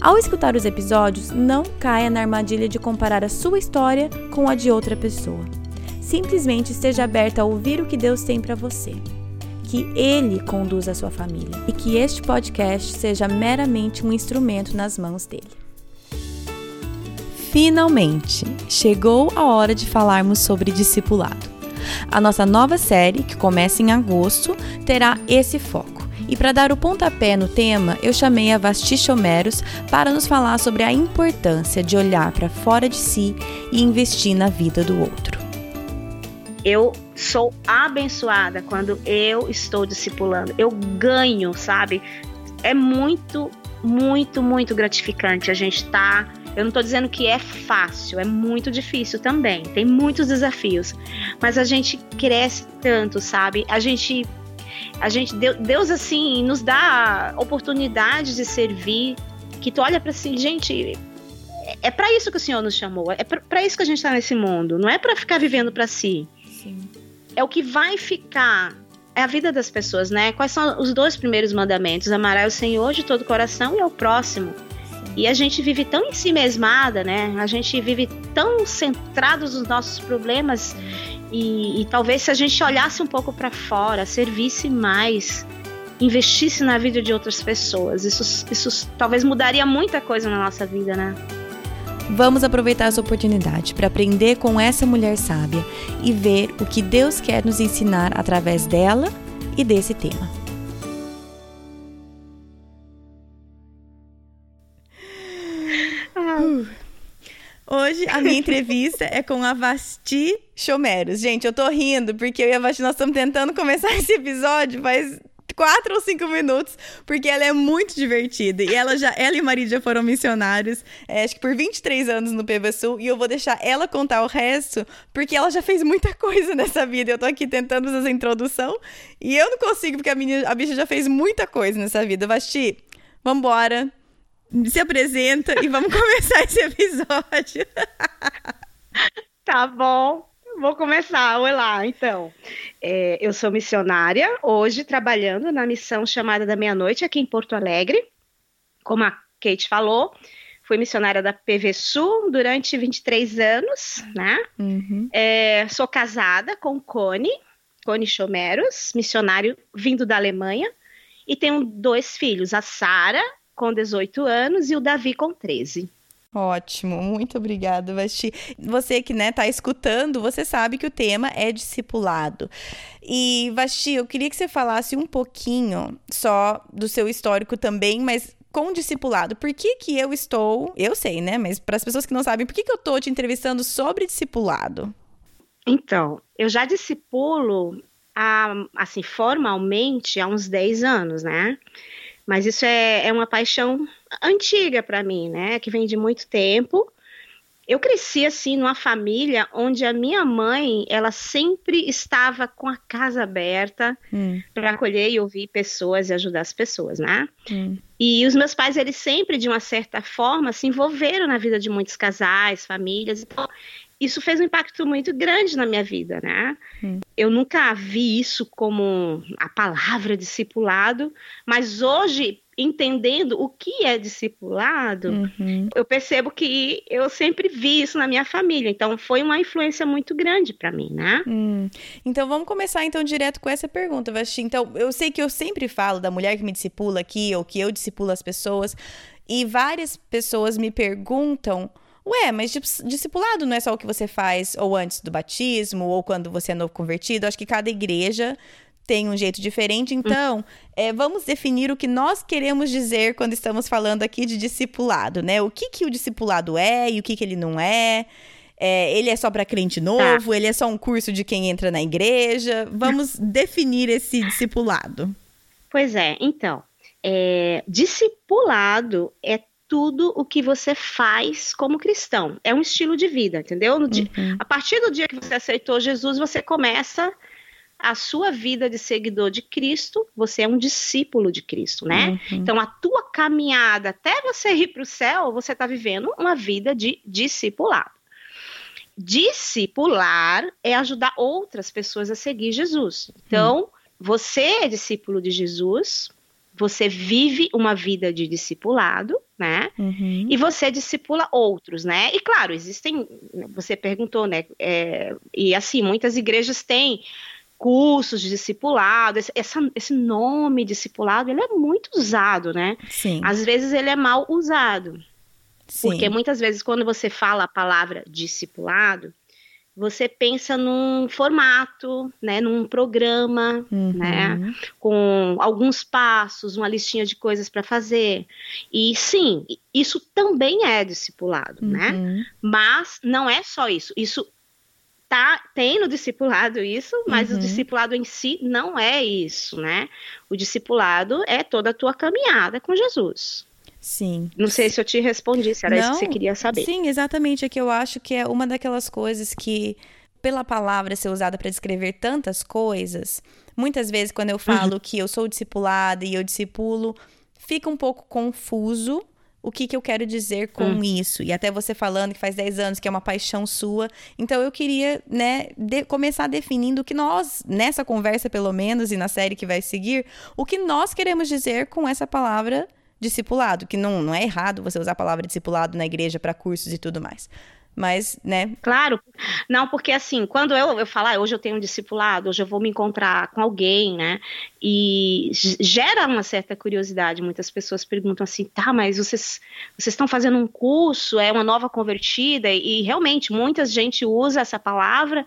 Ao escutar os episódios, não caia na armadilha de comparar a sua história com a de outra pessoa. Simplesmente esteja aberta a ouvir o que Deus tem para você. Que Ele conduza a sua família e que este podcast seja meramente um instrumento nas mãos dele. Finalmente, chegou a hora de falarmos sobre discipulado. A nossa nova série, que começa em agosto, terá esse foco e para dar o pontapé no tema, eu chamei a Vasti Chomeros para nos falar sobre a importância de olhar para fora de si e investir na vida do outro. Eu sou abençoada quando eu estou discipulando. Eu ganho, sabe? É muito, muito, muito gratificante a gente estar. Tá eu não estou dizendo que é fácil, é muito difícil também. Tem muitos desafios, mas a gente cresce tanto, sabe? A gente a gente Deus assim nos dá oportunidade de servir, que tu olha para si, gente, é, é para isso que o Senhor nos chamou, é para isso que a gente está nesse mundo, não é para ficar vivendo para si. Sim. É o que vai ficar é a vida das pessoas, né? Quais são os dois primeiros mandamentos? Amar o Senhor de todo o coração e ao próximo. E a gente vive tão em si mesmada, né? A gente vive tão centrados nos nossos problemas e, e talvez se a gente olhasse um pouco para fora, servisse mais, investisse na vida de outras pessoas, isso, isso talvez mudaria muita coisa na nossa vida, né? Vamos aproveitar essa oportunidade para aprender com essa mulher sábia e ver o que Deus quer nos ensinar através dela e desse tema. Hoje a minha entrevista é com a Vasti Chomeros. Gente, eu tô rindo porque eu e a Vasti nós estamos tentando começar esse episódio faz quatro ou cinco minutos, porque ela é muito divertida. E ela já, ela e já foram missionários, é, acho que por 23 anos no PVSul, e eu vou deixar ela contar o resto, porque ela já fez muita coisa nessa vida. Eu tô aqui tentando fazer essa introdução, e eu não consigo, porque a, menina, a bicha já fez muita coisa nessa vida. Vasti, vambora se apresenta e vamos começar esse episódio. tá bom. Vou começar, olá, então. É, eu sou missionária, hoje trabalhando na missão chamada da meia-noite aqui em Porto Alegre. Como a Kate falou, fui missionária da PV Sul durante 23 anos, né? Uhum. É, sou casada com Cone, Cone Chomeros, missionário vindo da Alemanha, e tenho dois filhos, a Sara com 18 anos e o Davi com 13. Ótimo, muito obrigada, Vasti. Você que né, tá escutando, você sabe que o tema é discipulado. E, Vasti, eu queria que você falasse um pouquinho só do seu histórico também, mas com discipulado. Por que que eu estou, eu sei, né, mas para as pessoas que não sabem, por que que eu tô te entrevistando sobre discipulado? Então, eu já discipulo, a, assim, formalmente há uns 10 anos, né? Mas isso é, é uma paixão antiga para mim, né? Que vem de muito tempo. Eu cresci assim numa família onde a minha mãe, ela sempre estava com a casa aberta hum. para acolher e ouvir pessoas e ajudar as pessoas, né? Hum. E os meus pais, eles sempre, de uma certa forma, se envolveram na vida de muitos casais, famílias. Então, isso fez um impacto muito grande na minha vida, né? Hum. Eu nunca vi isso como a palavra discipulado, mas hoje, entendendo o que é discipulado, uhum. eu percebo que eu sempre vi isso na minha família. Então, foi uma influência muito grande para mim, né? Hum. Então, vamos começar então direto com essa pergunta, Vasti. Então, eu sei que eu sempre falo da mulher que me discipula aqui, ou que eu discipulo as pessoas, e várias pessoas me perguntam Ué, mas discipulado não é só o que você faz ou antes do batismo ou quando você é novo convertido. Acho que cada igreja tem um jeito diferente. Então, é, vamos definir o que nós queremos dizer quando estamos falando aqui de discipulado, né? O que, que o discipulado é e o que, que ele não é. é ele é só para crente novo? Tá. Ele é só um curso de quem entra na igreja? Vamos definir esse discipulado. Pois é, então, é, discipulado é tudo o que você faz como cristão. É um estilo de vida, entendeu? Uhum. A partir do dia que você aceitou Jesus, você começa a sua vida de seguidor de Cristo, você é um discípulo de Cristo, né? Uhum. Então, a tua caminhada até você ir para o céu, você está vivendo uma vida de discipulado. Discipular é ajudar outras pessoas a seguir Jesus. Então, uhum. você é discípulo de Jesus, você vive uma vida de discipulado, né? Uhum. E você discipula outros, né? E claro, existem. Você perguntou, né? É, e assim, muitas igrejas têm cursos de discipulado, esse, essa, esse nome discipulado, ele é muito usado, né? Sim. Às vezes ele é mal usado. Sim. Porque muitas vezes quando você fala a palavra discipulado, você pensa num formato, né, num programa, uhum. né, com alguns passos, uma listinha de coisas para fazer. E sim, isso também é discipulado, né? uhum. né? Mas não é só isso. Isso tá tem no discipulado isso, mas uhum. o discipulado em si não é isso, né? O discipulado é toda a tua caminhada com Jesus. Sim. Não sei se eu te respondi, se era não, isso que você queria saber. Sim, exatamente. É que eu acho que é uma daquelas coisas que, pela palavra ser usada para descrever tantas coisas, muitas vezes quando eu falo uhum. que eu sou discipulada e eu discipulo, fica um pouco confuso o que, que eu quero dizer com hum. isso. E até você falando que faz 10 anos que é uma paixão sua. Então eu queria, né, de, começar definindo o que nós, nessa conversa pelo menos, e na série que vai seguir, o que nós queremos dizer com essa palavra discipulado. Que não, não é errado você usar a palavra discipulado na igreja para cursos e tudo mais. Mas, né? Claro. Não, porque assim, quando eu, eu falar, ah, hoje eu tenho um discipulado, hoje eu vou me encontrar com alguém, né? E gera uma certa curiosidade. Muitas pessoas perguntam assim, tá, mas vocês, vocês estão fazendo um curso, é uma nova convertida, e realmente muita gente usa essa palavra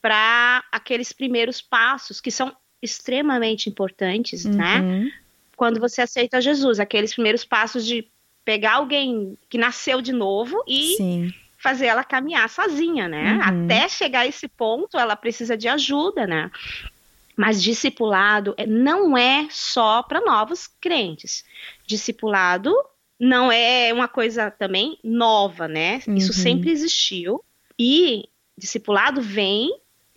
para aqueles primeiros passos que são extremamente importantes, né? uhum. né? Quando você aceita Jesus, aqueles primeiros passos de pegar alguém que nasceu de novo e Sim fazer ela caminhar sozinha, né? Uhum. Até chegar a esse ponto, ela precisa de ajuda, né? Mas discipulado é, não é só para novos crentes. Discipulado não é uma coisa também nova, né? Uhum. Isso sempre existiu. E discipulado vem.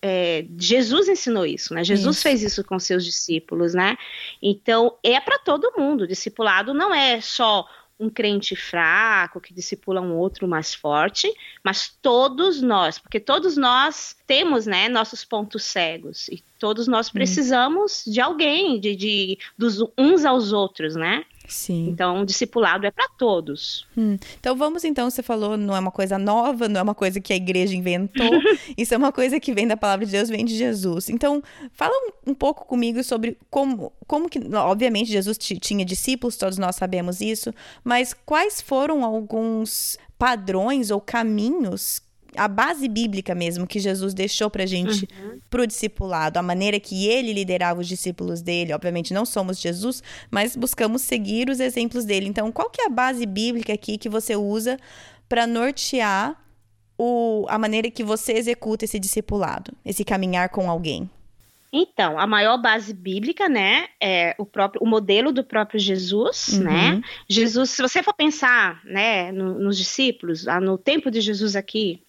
É, Jesus ensinou isso, né? Jesus isso. fez isso com seus discípulos, né? Então é para todo mundo. Discipulado não é só um crente fraco que discipula um outro mais forte, mas todos nós, porque todos nós temos, né, nossos pontos cegos e todos nós precisamos hum. de alguém, de, de dos uns aos outros, né? Sim. Então, o discipulado é para todos. Hum. Então, vamos então, você falou, não é uma coisa nova, não é uma coisa que a igreja inventou, isso é uma coisa que vem da palavra de Deus, vem de Jesus. Então, fala um, um pouco comigo sobre como, como que, obviamente, Jesus tinha discípulos, todos nós sabemos isso, mas quais foram alguns padrões ou caminhos a base bíblica mesmo que Jesus deixou pra gente uhum. pro discipulado, a maneira que ele liderava os discípulos dele. Obviamente não somos Jesus, mas buscamos seguir os exemplos dele. Então, qual que é a base bíblica aqui que você usa para nortear o, a maneira que você executa esse discipulado, esse caminhar com alguém? Então, a maior base bíblica, né, é o próprio o modelo do próprio Jesus, uhum. né? Jesus, se você for pensar, né, no, nos discípulos, ah, no tempo de Jesus aqui,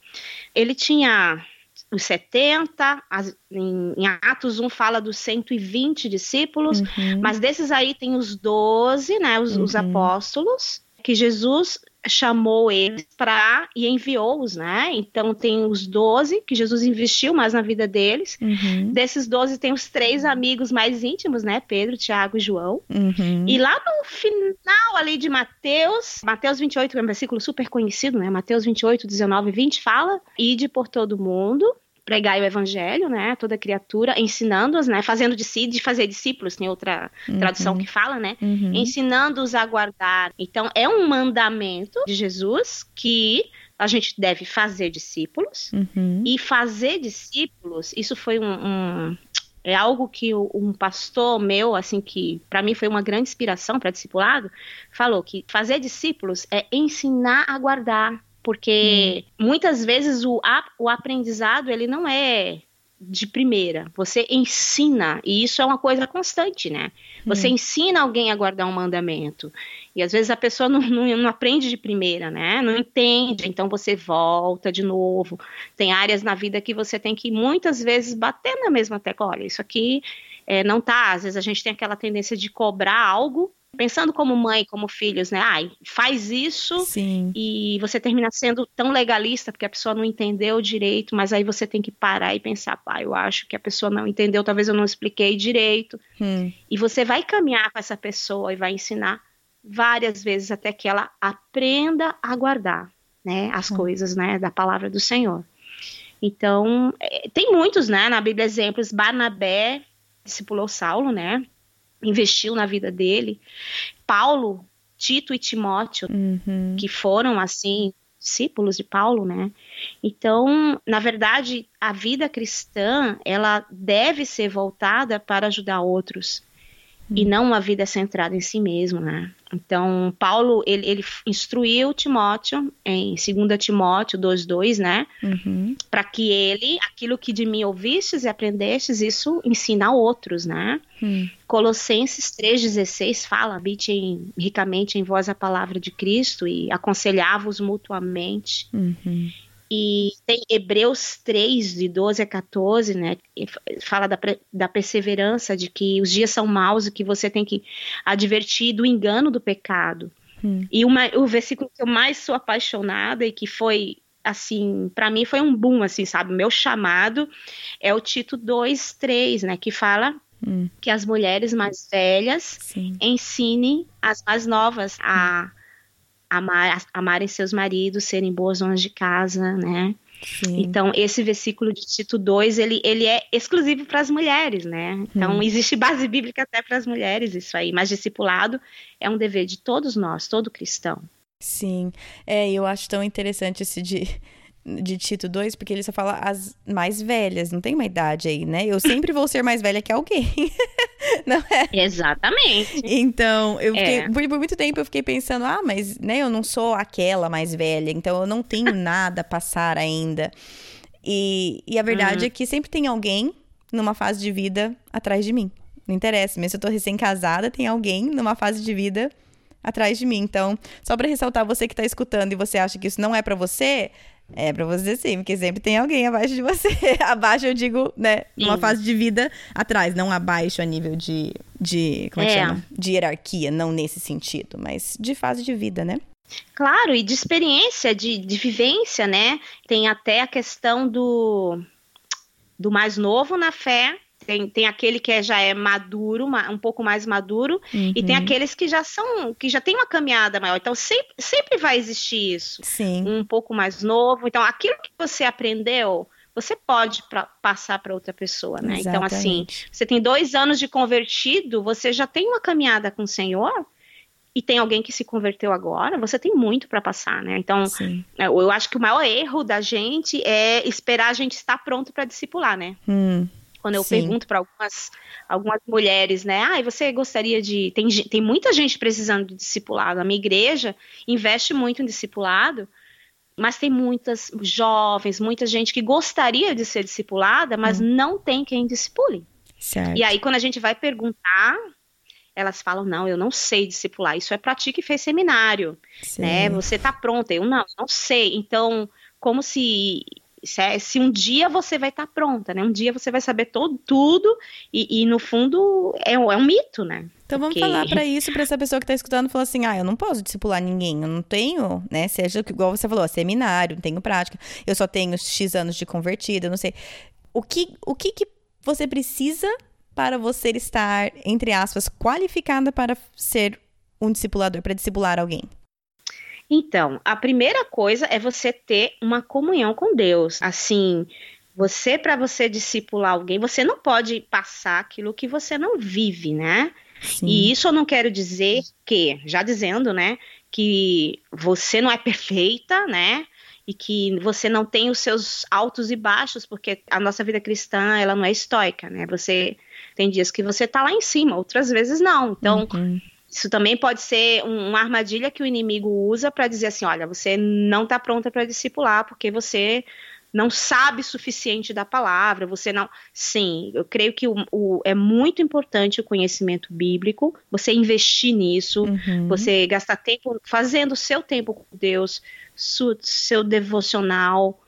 ele tinha os 70, as, em, em, Atos 1 fala dos 120 discípulos, uhum. mas desses aí tem os 12, né, os, uhum. os apóstolos, que Jesus chamou eles para e enviou-os, né? Então tem os doze que Jesus investiu mais na vida deles. Uhum. Desses doze tem os três amigos mais íntimos, né? Pedro, Tiago e João. Uhum. E lá no final ali de Mateus, Mateus 28, é um versículo super conhecido, né? Mateus 28, 19 e 20 fala: "Ide por todo mundo, pregar o evangelho, né, toda criatura, ensinando-os, né, fazendo de si, de fazer discípulos, tem outra uhum. tradução que fala, né, uhum. ensinando-os a guardar. Então, é um mandamento de Jesus que a gente deve fazer discípulos, uhum. e fazer discípulos, isso foi um, um é algo que um pastor meu, assim, que para mim foi uma grande inspiração para discipulado, falou que fazer discípulos é ensinar a guardar porque hum. muitas vezes o, o aprendizado ele não é de primeira. Você ensina, e isso é uma coisa constante, né? Você hum. ensina alguém a guardar um mandamento. E às vezes a pessoa não, não, não, aprende de primeira, né? Não entende, então você volta de novo. Tem áreas na vida que você tem que muitas vezes bater na mesma tecla. Olha, isso aqui é, não tá. Às vezes a gente tem aquela tendência de cobrar algo pensando como mãe, como filhos, né? Ai, faz isso Sim. e você termina sendo tão legalista porque a pessoa não entendeu direito, mas aí você tem que parar e pensar, pai, eu acho que a pessoa não entendeu, talvez eu não expliquei direito. Hum. E você vai caminhar com essa pessoa e vai ensinar várias vezes até que ela aprenda a guardar, né, as hum. coisas, né, da palavra do Senhor. Então, é, tem muitos, né, na Bíblia exemplos, Barnabé discipulou Saulo, né? Investiu na vida dele. Paulo, Tito e Timóteo, uhum. que foram assim discípulos de Paulo, né? Então, na verdade, a vida cristã, ela deve ser voltada para ajudar outros e não uma vida centrada em si mesmo, né? Então, Paulo, ele, ele instruiu Timóteo em 2 Timóteo 2,2, né? Uhum. Para que ele, aquilo que de mim ouvistes e aprendestes, isso ensina a outros, né? Uhum. Colossenses 3,16 fala, habite ricamente em vós a palavra de Cristo e aconselhava-os mutuamente. Uhum. E tem Hebreus 3, de 12 a 14, né? Fala da, da perseverança, de que os dias são maus e que você tem que advertir do engano do pecado. Hum. E uma, o versículo que eu mais sou apaixonada e que foi, assim, para mim foi um boom, assim, sabe? Meu chamado é o Tito 2, 3, né? Que fala hum. que as mulheres mais velhas Sim. ensinem as mais novas a amar, amarem seus maridos, serem boas donas de casa, né? Sim. Então, esse versículo de Tito 2, ele, ele é exclusivo para as mulheres, né? Então, hum. existe base bíblica até para as mulheres, isso aí. Mas discipulado é um dever de todos nós, todo cristão. Sim, é, eu acho tão interessante esse de de Tito 2, porque ele só fala as mais velhas, não tem uma idade aí, né? Eu sempre vou ser mais velha que alguém. não é? Exatamente. Então, eu fiquei, é. por, por, muito tempo eu fiquei pensando, ah, mas né, eu não sou aquela mais velha, então eu não tenho nada a passar ainda. E, e a verdade uhum. é que sempre tem alguém numa fase de vida atrás de mim. Não interessa, mesmo se eu tô recém-casada, tem alguém numa fase de vida atrás de mim. Então, só para ressaltar você que tá escutando e você acha que isso não é para você, é pra você sim, porque sempre tem alguém abaixo de você. abaixo, eu digo, né, numa fase de vida atrás, não abaixo a nível de. de como é, que é. chama? De hierarquia, não nesse sentido, mas de fase de vida, né? Claro, e de experiência, de, de vivência, né? Tem até a questão do, do mais novo na fé tem, tem aquele que é, já é maduro, um pouco mais maduro, uhum. e tem uhum. aqueles que já são, que já tem uma caminhada maior. Então sempre, sempre vai existir isso. Sim. Um pouco mais novo. Então, aquilo que você aprendeu, você pode pra, passar para outra pessoa, né? Exatamente. Então, assim, você tem dois anos de convertido, você já tem uma caminhada com o Senhor e tem alguém que se converteu agora, você tem muito para passar, né? Então, Sim. É, eu acho que o maior erro da gente é esperar a gente estar pronto para discipular, né? Hum. Quando eu Sim. pergunto para algumas, algumas mulheres, né? Ah, você gostaria de. Tem, tem muita gente precisando de discipulado. A minha igreja investe muito em discipulado, mas tem muitas jovens, muita gente que gostaria de ser discipulada, mas hum. não tem quem discipule. Certo. E aí, quando a gente vai perguntar, elas falam: não, eu não sei discipular. Isso é para ti que fez seminário, Sim. né? Você tá pronta. Eu não, não sei. Então, como se se, é, se um dia você vai estar tá pronta, né? Um dia você vai saber todo, tudo e, e no fundo é, um, é um mito, né? Então vamos Porque... falar para isso, para essa pessoa que está escutando, falar assim: ah, eu não posso discipular ninguém, eu não tenho, né? Seja igual você falou, seminário, não tenho prática, eu só tenho X anos de convertida, não sei. O que, o que, que você precisa para você estar, entre aspas, qualificada para ser um discipulador, para discipular alguém? Então, a primeira coisa é você ter uma comunhão com Deus. Assim, você, para você discipular alguém, você não pode passar aquilo que você não vive, né? Sim. E isso eu não quero dizer que, já dizendo, né, que você não é perfeita, né? E que você não tem os seus altos e baixos, porque a nossa vida cristã, ela não é estoica, né? Você tem dias que você tá lá em cima, outras vezes não. Então, uhum. Isso também pode ser um, uma armadilha que o inimigo usa para dizer assim: olha, você não está pronta para discipular porque você não sabe suficiente da palavra, você não. Sim, eu creio que o, o é muito importante o conhecimento bíblico, você investir nisso, uhum. você gastar tempo fazendo o seu tempo com Deus, su, seu devocional,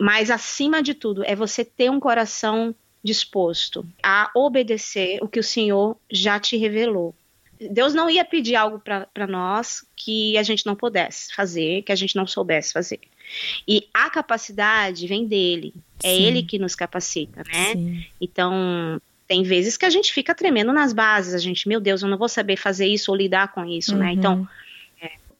mas acima de tudo é você ter um coração disposto a obedecer o que o Senhor já te revelou. Deus não ia pedir algo para nós que a gente não pudesse fazer, que a gente não soubesse fazer. E a capacidade vem dele. É Sim. ele que nos capacita, né? Sim. Então, tem vezes que a gente fica tremendo nas bases, a gente, meu Deus, eu não vou saber fazer isso ou lidar com isso, uhum. né? Então,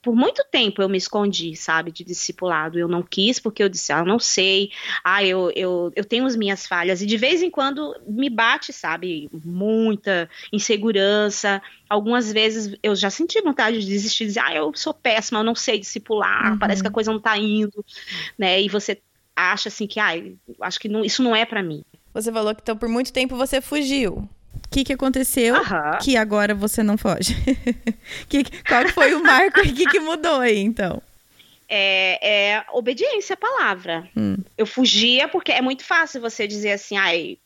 por muito tempo eu me escondi, sabe, de discipulado. Eu não quis porque eu disse, ah, não sei, ah, eu, eu, eu tenho as minhas falhas. E de vez em quando me bate, sabe, muita insegurança. Algumas vezes eu já senti vontade de desistir, de dizer, ah, eu sou péssima, eu não sei discipular, uhum. parece que a coisa não tá indo, né? E você acha assim que, ah, acho que não, isso não é para mim. Você falou que então por muito tempo você fugiu. O que, que aconteceu que agora você não foge? que, qual foi o marco e o que, que mudou aí, então? É, é obediência à palavra. Hum. Eu fugia porque é muito fácil você dizer assim, ai,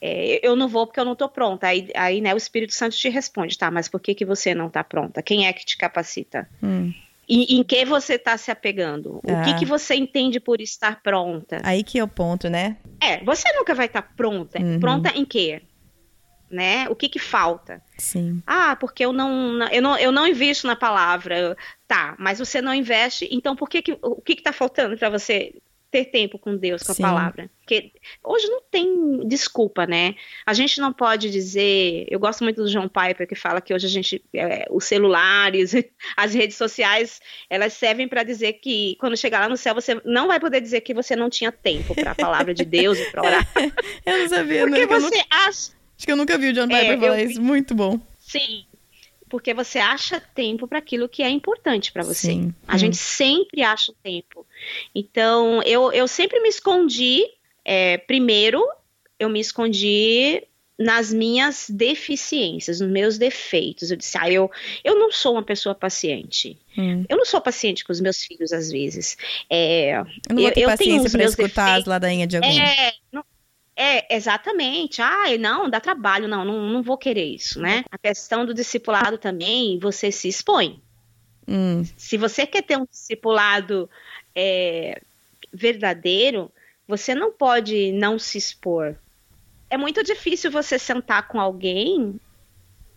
é, eu não vou porque eu não estou pronta. Aí, aí, né, o Espírito Santo te responde, tá, mas por que, que você não está pronta? Quem é que te capacita? Hum. E, em que você está se apegando? O que, ah. que você entende por estar pronta? Aí que é o ponto, né? É, você nunca vai estar tá pronta. Uhum. Pronta em quê? Né? O que que falta? Sim. Ah, porque eu não, eu não, eu não invisto na palavra. Tá, mas você não investe, então por que que, o que que tá faltando para você ter tempo com Deus, com Sim. a palavra? Porque hoje não tem desculpa, né? A gente não pode dizer. Eu gosto muito do João Piper que fala que hoje a gente, é, os celulares, as redes sociais, elas servem para dizer que quando chegar lá no céu você não vai poder dizer que você não tinha tempo para a palavra de Deus e para orar. eu não sabia, Porque não, você acha Acho que eu nunca vi o John Piper é, falar eu... isso. Muito bom. Sim. Porque você acha tempo para aquilo que é importante para você. Sim. A hum. gente sempre acha tempo. Então, eu, eu sempre me escondi. É, primeiro, eu me escondi nas minhas deficiências, nos meus defeitos. Eu disse, ah, eu, eu não sou uma pessoa paciente. Hum. Eu não sou paciente com os meus filhos, às vezes. É, eu não vou ter eu, paciência para escutar defeitos. as ladainhas de alguém. É, não, é, exatamente. Ah, não, dá trabalho, não, não, não vou querer isso, né? A questão do discipulado também, você se expõe. Hum. Se você quer ter um discipulado é, verdadeiro, você não pode não se expor. É muito difícil você sentar com alguém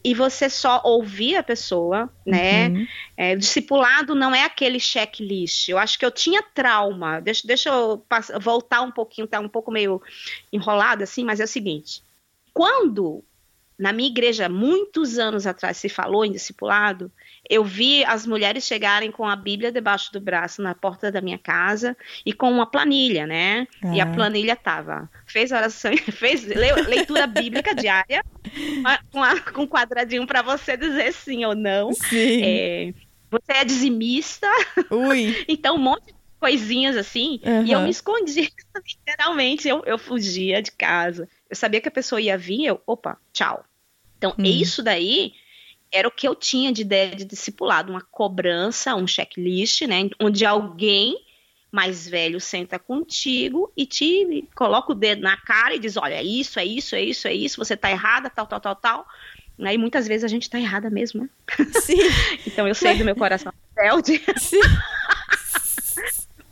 e você só ouvir a pessoa, né? Uhum. É, discipulado não é aquele checklist. Eu acho que eu tinha trauma. Deixa, deixa eu voltar um pouquinho, tá um pouco meio enrolado assim, mas é o seguinte: quando na minha igreja, muitos anos atrás, se falou em discipulado, eu vi as mulheres chegarem com a Bíblia debaixo do braço na porta da minha casa e com uma planilha, né? E a é. planilha tava, fez oração, fez leitura bíblica diária, com, a, com um quadradinho para você dizer sim ou não. Sim. É, você é dizimista. Ui. então, um monte de coisinhas assim. Uhum. E eu me escondi, literalmente, eu, eu fugia de casa. Eu sabia que a pessoa ia vir, eu, opa, tchau. Então, hum. isso daí era o que eu tinha de ideia de discipulado, uma cobrança, um checklist, né, onde alguém mais velho senta contigo e te coloca o dedo na cara e diz, olha, é isso, é isso, é isso, é isso, você tá errada, tal, tal, tal, tal. Aí né, muitas vezes a gente tá errada mesmo, né? Sim. então eu sei do meu coração rebelde. Sim.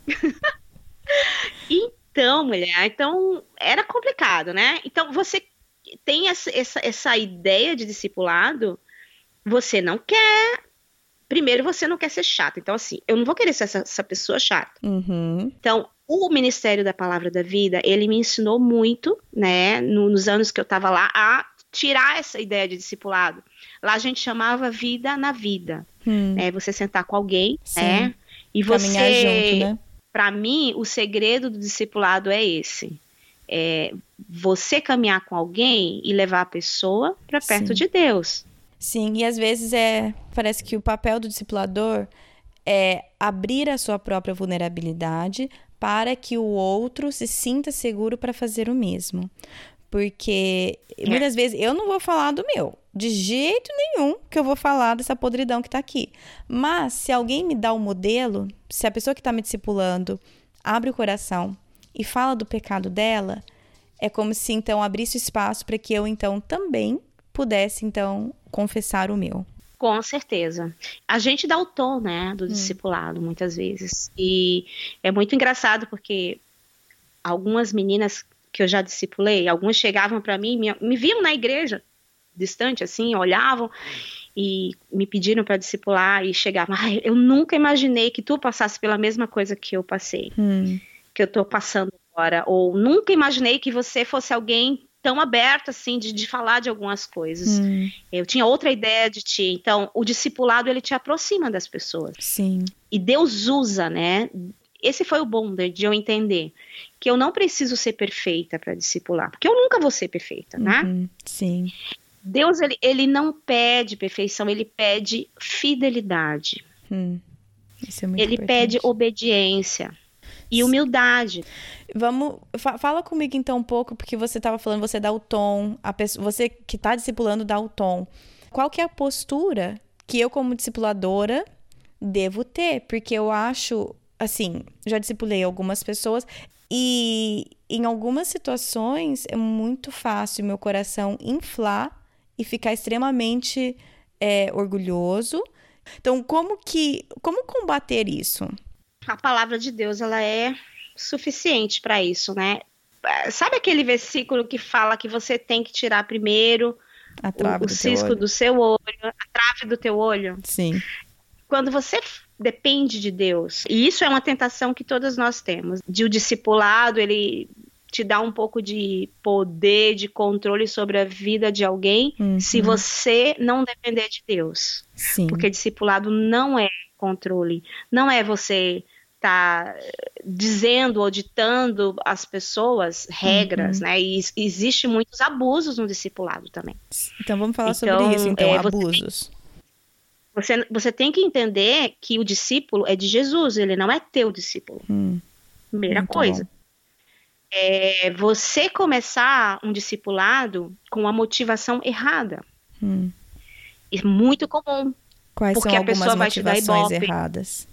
então, mulher, então era complicado, né? Então você tem essa, essa, essa ideia de discipulado, você não quer. Primeiro, você não quer ser chato. Então, assim, eu não vou querer ser essa, essa pessoa chata. Uhum. Então, o Ministério da Palavra da Vida, ele me ensinou muito, né, no, nos anos que eu estava lá, a tirar essa ideia de discipulado. Lá a gente chamava vida na vida. Hum. Né, você sentar com alguém, Sim. né? E Caminhar você. Junto, né? Para mim, o segredo do discipulado é esse é, você caminhar com alguém e levar a pessoa para perto Sim. de Deus. Sim, e às vezes é parece que o papel do discipulador é abrir a sua própria vulnerabilidade para que o outro se sinta seguro para fazer o mesmo. Porque é. muitas vezes eu não vou falar do meu, de jeito nenhum que eu vou falar dessa podridão que está aqui. Mas se alguém me dá o um modelo, se a pessoa que está me discipulando abre o coração, e fala do pecado dela, é como se então abrisse espaço para que eu então também pudesse então confessar o meu. Com certeza. A gente dá o tom, né, do hum. discipulado muitas vezes. E é muito engraçado porque algumas meninas que eu já discipulei, algumas chegavam para mim, me, me viam na igreja, distante assim, olhavam e me pediram para discipular e chegavam, ah, eu nunca imaginei que tu passasse pela mesma coisa que eu passei, hum. que eu estou passando agora, ou nunca imaginei que você fosse alguém tão aberto assim de, de falar de algumas coisas. Hum. Eu tinha outra ideia de ti. Então, o discipulado ele te aproxima das pessoas. Sim. E Deus usa, né? Esse foi o bom de, de eu entender que eu não preciso ser perfeita para discipular, porque eu nunca vou ser perfeita, né? Uhum. Sim. Deus ele, ele não pede perfeição, ele pede fidelidade. Hum. Isso é muito ele importante. pede obediência e humildade. Vamos, fa fala comigo então um pouco, porque você estava falando, você dá o tom, a pessoa, você que está discipulando dá o tom. Qual que é a postura que eu como discipuladora devo ter? Porque eu acho, assim, já discipulei algumas pessoas e em algumas situações é muito fácil meu coração inflar e ficar extremamente é, orgulhoso. Então, como que, como combater isso? A palavra de Deus, ela é suficiente para isso, né? Sabe aquele versículo que fala que você tem que tirar primeiro o, o cisco do seu olho, a trave do teu olho? Sim. Quando você depende de Deus, e isso é uma tentação que todas nós temos, de o discipulado, ele te dá um pouco de poder, de controle sobre a vida de alguém, uhum. se você não depender de Deus. Sim. Porque discipulado não é controle, não é você está dizendo ou ditando às pessoas regras, uhum. né? E existe muitos abusos no discipulado também. Então vamos falar então, sobre isso, então, é, abusos. Você, você tem que entender que o discípulo é de Jesus, ele não é teu discípulo. Hum. Primeira coisa. É você começar um discipulado com uma motivação errada. Hum. É muito comum. Quais porque são algumas a pessoa motivações vai te dar ibope. erradas?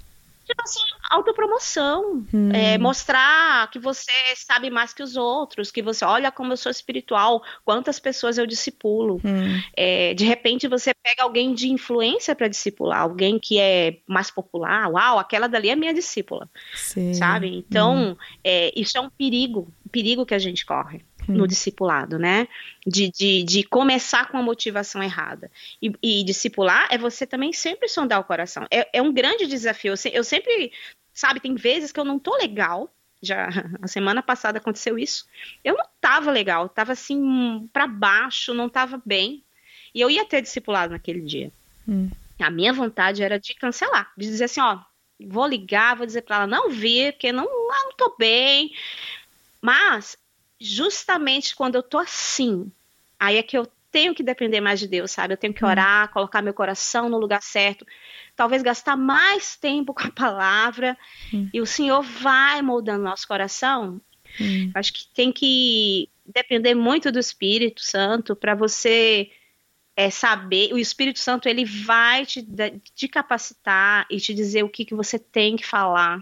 Tipo assim, autopromoção. Hum. É, mostrar que você sabe mais que os outros, que você olha como eu sou espiritual, quantas pessoas eu discipulo. Hum. É, de repente você pega alguém de influência para discipular, alguém que é mais popular. Uau, aquela dali é minha discípula. Sim. Sabe? Então, hum. é, isso é um perigo, um perigo que a gente corre no hum. discipulado, né? De, de, de, começar com a motivação errada. E, e, discipular é você também sempre sondar o coração. É, é um grande desafio. Eu, eu, sempre, sabe, tem vezes que eu não tô legal. Já a semana passada aconteceu isso. Eu não tava legal, tava assim para baixo, não tava bem. E eu ia ter discipulado naquele dia. Hum. A minha vontade era de cancelar, de dizer assim, ó, vou ligar, vou dizer para ela não vir, porque não, não tô bem. Mas justamente quando eu tô assim, aí é que eu tenho que depender mais de Deus, sabe? Eu tenho que hum. orar, colocar meu coração no lugar certo, talvez gastar mais tempo com a palavra, hum. e o Senhor vai moldando nosso coração. Hum. Acho que tem que depender muito do Espírito Santo para você é, saber. O Espírito Santo ele vai te, te capacitar e te dizer o que, que você tem que falar,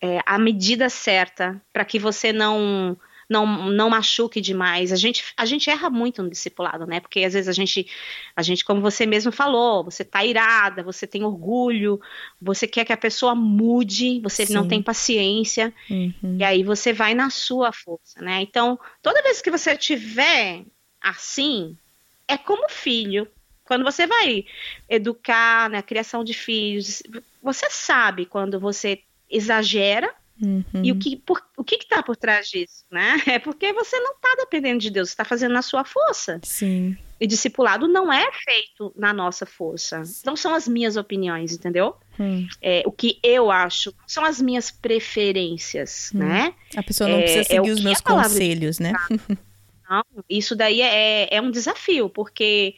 é, a medida certa, para que você não não, não machuque demais. A gente, a gente erra muito no discipulado, né? Porque às vezes a gente, a gente, como você mesmo falou, você tá irada, você tem orgulho, você quer que a pessoa mude, você Sim. não tem paciência, uhum. e aí você vai na sua força, né? Então, toda vez que você tiver assim, é como filho. Quando você vai educar na né, criação de filhos, você sabe quando você exagera Uhum. E o que por, o que está por trás disso, né? É porque você não está dependendo de Deus, você está fazendo na sua força. Sim. E discipulado não é feito na nossa força. Não são as minhas opiniões, entendeu? Hum. É, o que eu acho são as minhas preferências, hum. né? A pessoa não é, precisa seguir é os meus conselhos, né? Não, isso daí é, é um desafio, porque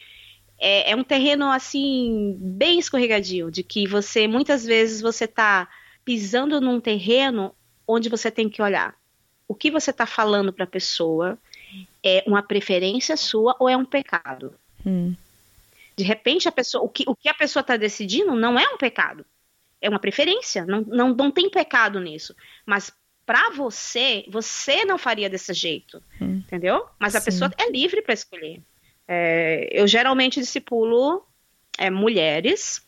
é, é um terreno assim bem escorregadio, de que você muitas vezes você está pisando num terreno onde você tem que olhar o que você está falando para a pessoa é uma preferência sua ou é um pecado. Hum. De repente, a pessoa, o, que, o que a pessoa está decidindo não é um pecado, é uma preferência, não, não, não tem pecado nisso. Mas para você, você não faria desse jeito, hum. entendeu? Mas a Sim. pessoa é livre para escolher. É, eu geralmente discipulo é, mulheres.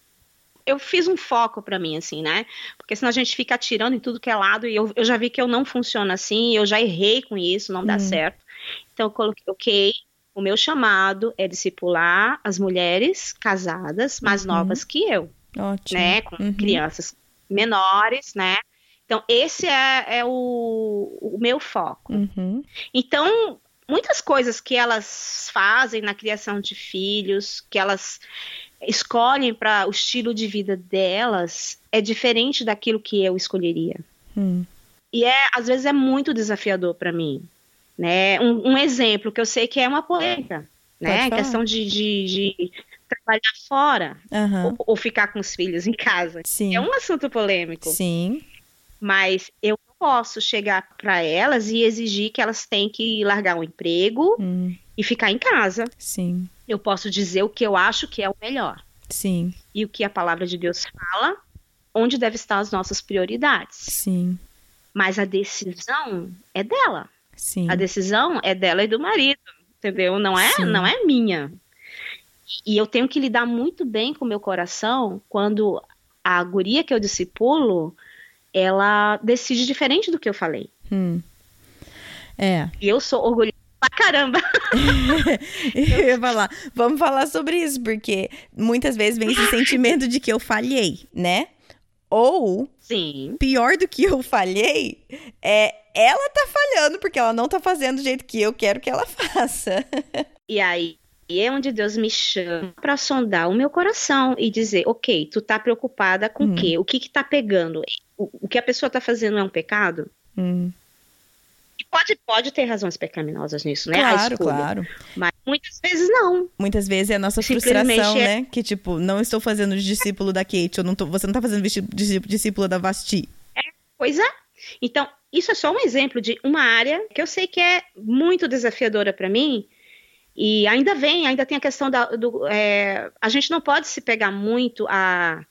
Eu fiz um foco para mim, assim, né? Porque senão a gente fica atirando em tudo que é lado e eu, eu já vi que eu não funciono assim, eu já errei com isso, não dá hum. certo. Então eu coloquei, ok, o meu chamado é discipular as mulheres casadas, mais uhum. novas que eu. Ótimo. Né? Com uhum. crianças menores, né? Então, esse é, é o, o, meu foco. Uhum. Então, muitas coisas que elas fazem na criação de filhos, que elas escolhem para o estilo de vida delas, é diferente daquilo que eu escolheria. Hum. E é, às vezes é muito desafiador para mim. Né? Um, um, exemplo que eu sei que é uma polêmica, né? Questão de, de, de, trabalhar fora uhum. ou, ou, ficar com os filhos em casa. Sim. É um assunto polêmico. Sim. Mas eu posso chegar para elas e exigir que elas têm que largar o um emprego hum. E ficar em casa. Sim. Eu posso dizer o que eu acho que é o melhor. Sim. E o que a palavra de Deus fala, onde deve estar as nossas prioridades. Sim. Mas a decisão é dela. Sim. A decisão é dela e do marido, entendeu? Não é, Sim. não é minha. E eu tenho que lidar muito bem com o meu coração quando a guria que eu discipulo ela decide diferente do que eu falei. Hum. É. E eu sou orgulhosa pra caramba. eu ia falar, vamos falar sobre isso, porque muitas vezes vem esse sentimento de que eu falhei, né? Ou, Sim. pior do que eu falhei, é ela tá falhando porque ela não tá fazendo do jeito que eu quero que ela faça. e aí, e é onde Deus me chama para sondar o meu coração e dizer, ok, tu tá preocupada com hum. o quê? O que que tá pegando? O, o que a pessoa tá fazendo é um pecado? Hum. Pode, pode ter razões pecaminosas nisso, né? Claro, claro. Mas muitas vezes não. Muitas vezes é a nossa frustração, é... né? Que tipo, não estou fazendo discípulo da Kate, ou não tô, você não tá fazendo discípulo da Vasti. É, pois é. Então, isso é só um exemplo de uma área que eu sei que é muito desafiadora para mim, e ainda vem, ainda tem a questão da, do. É, a gente não pode se pegar muito a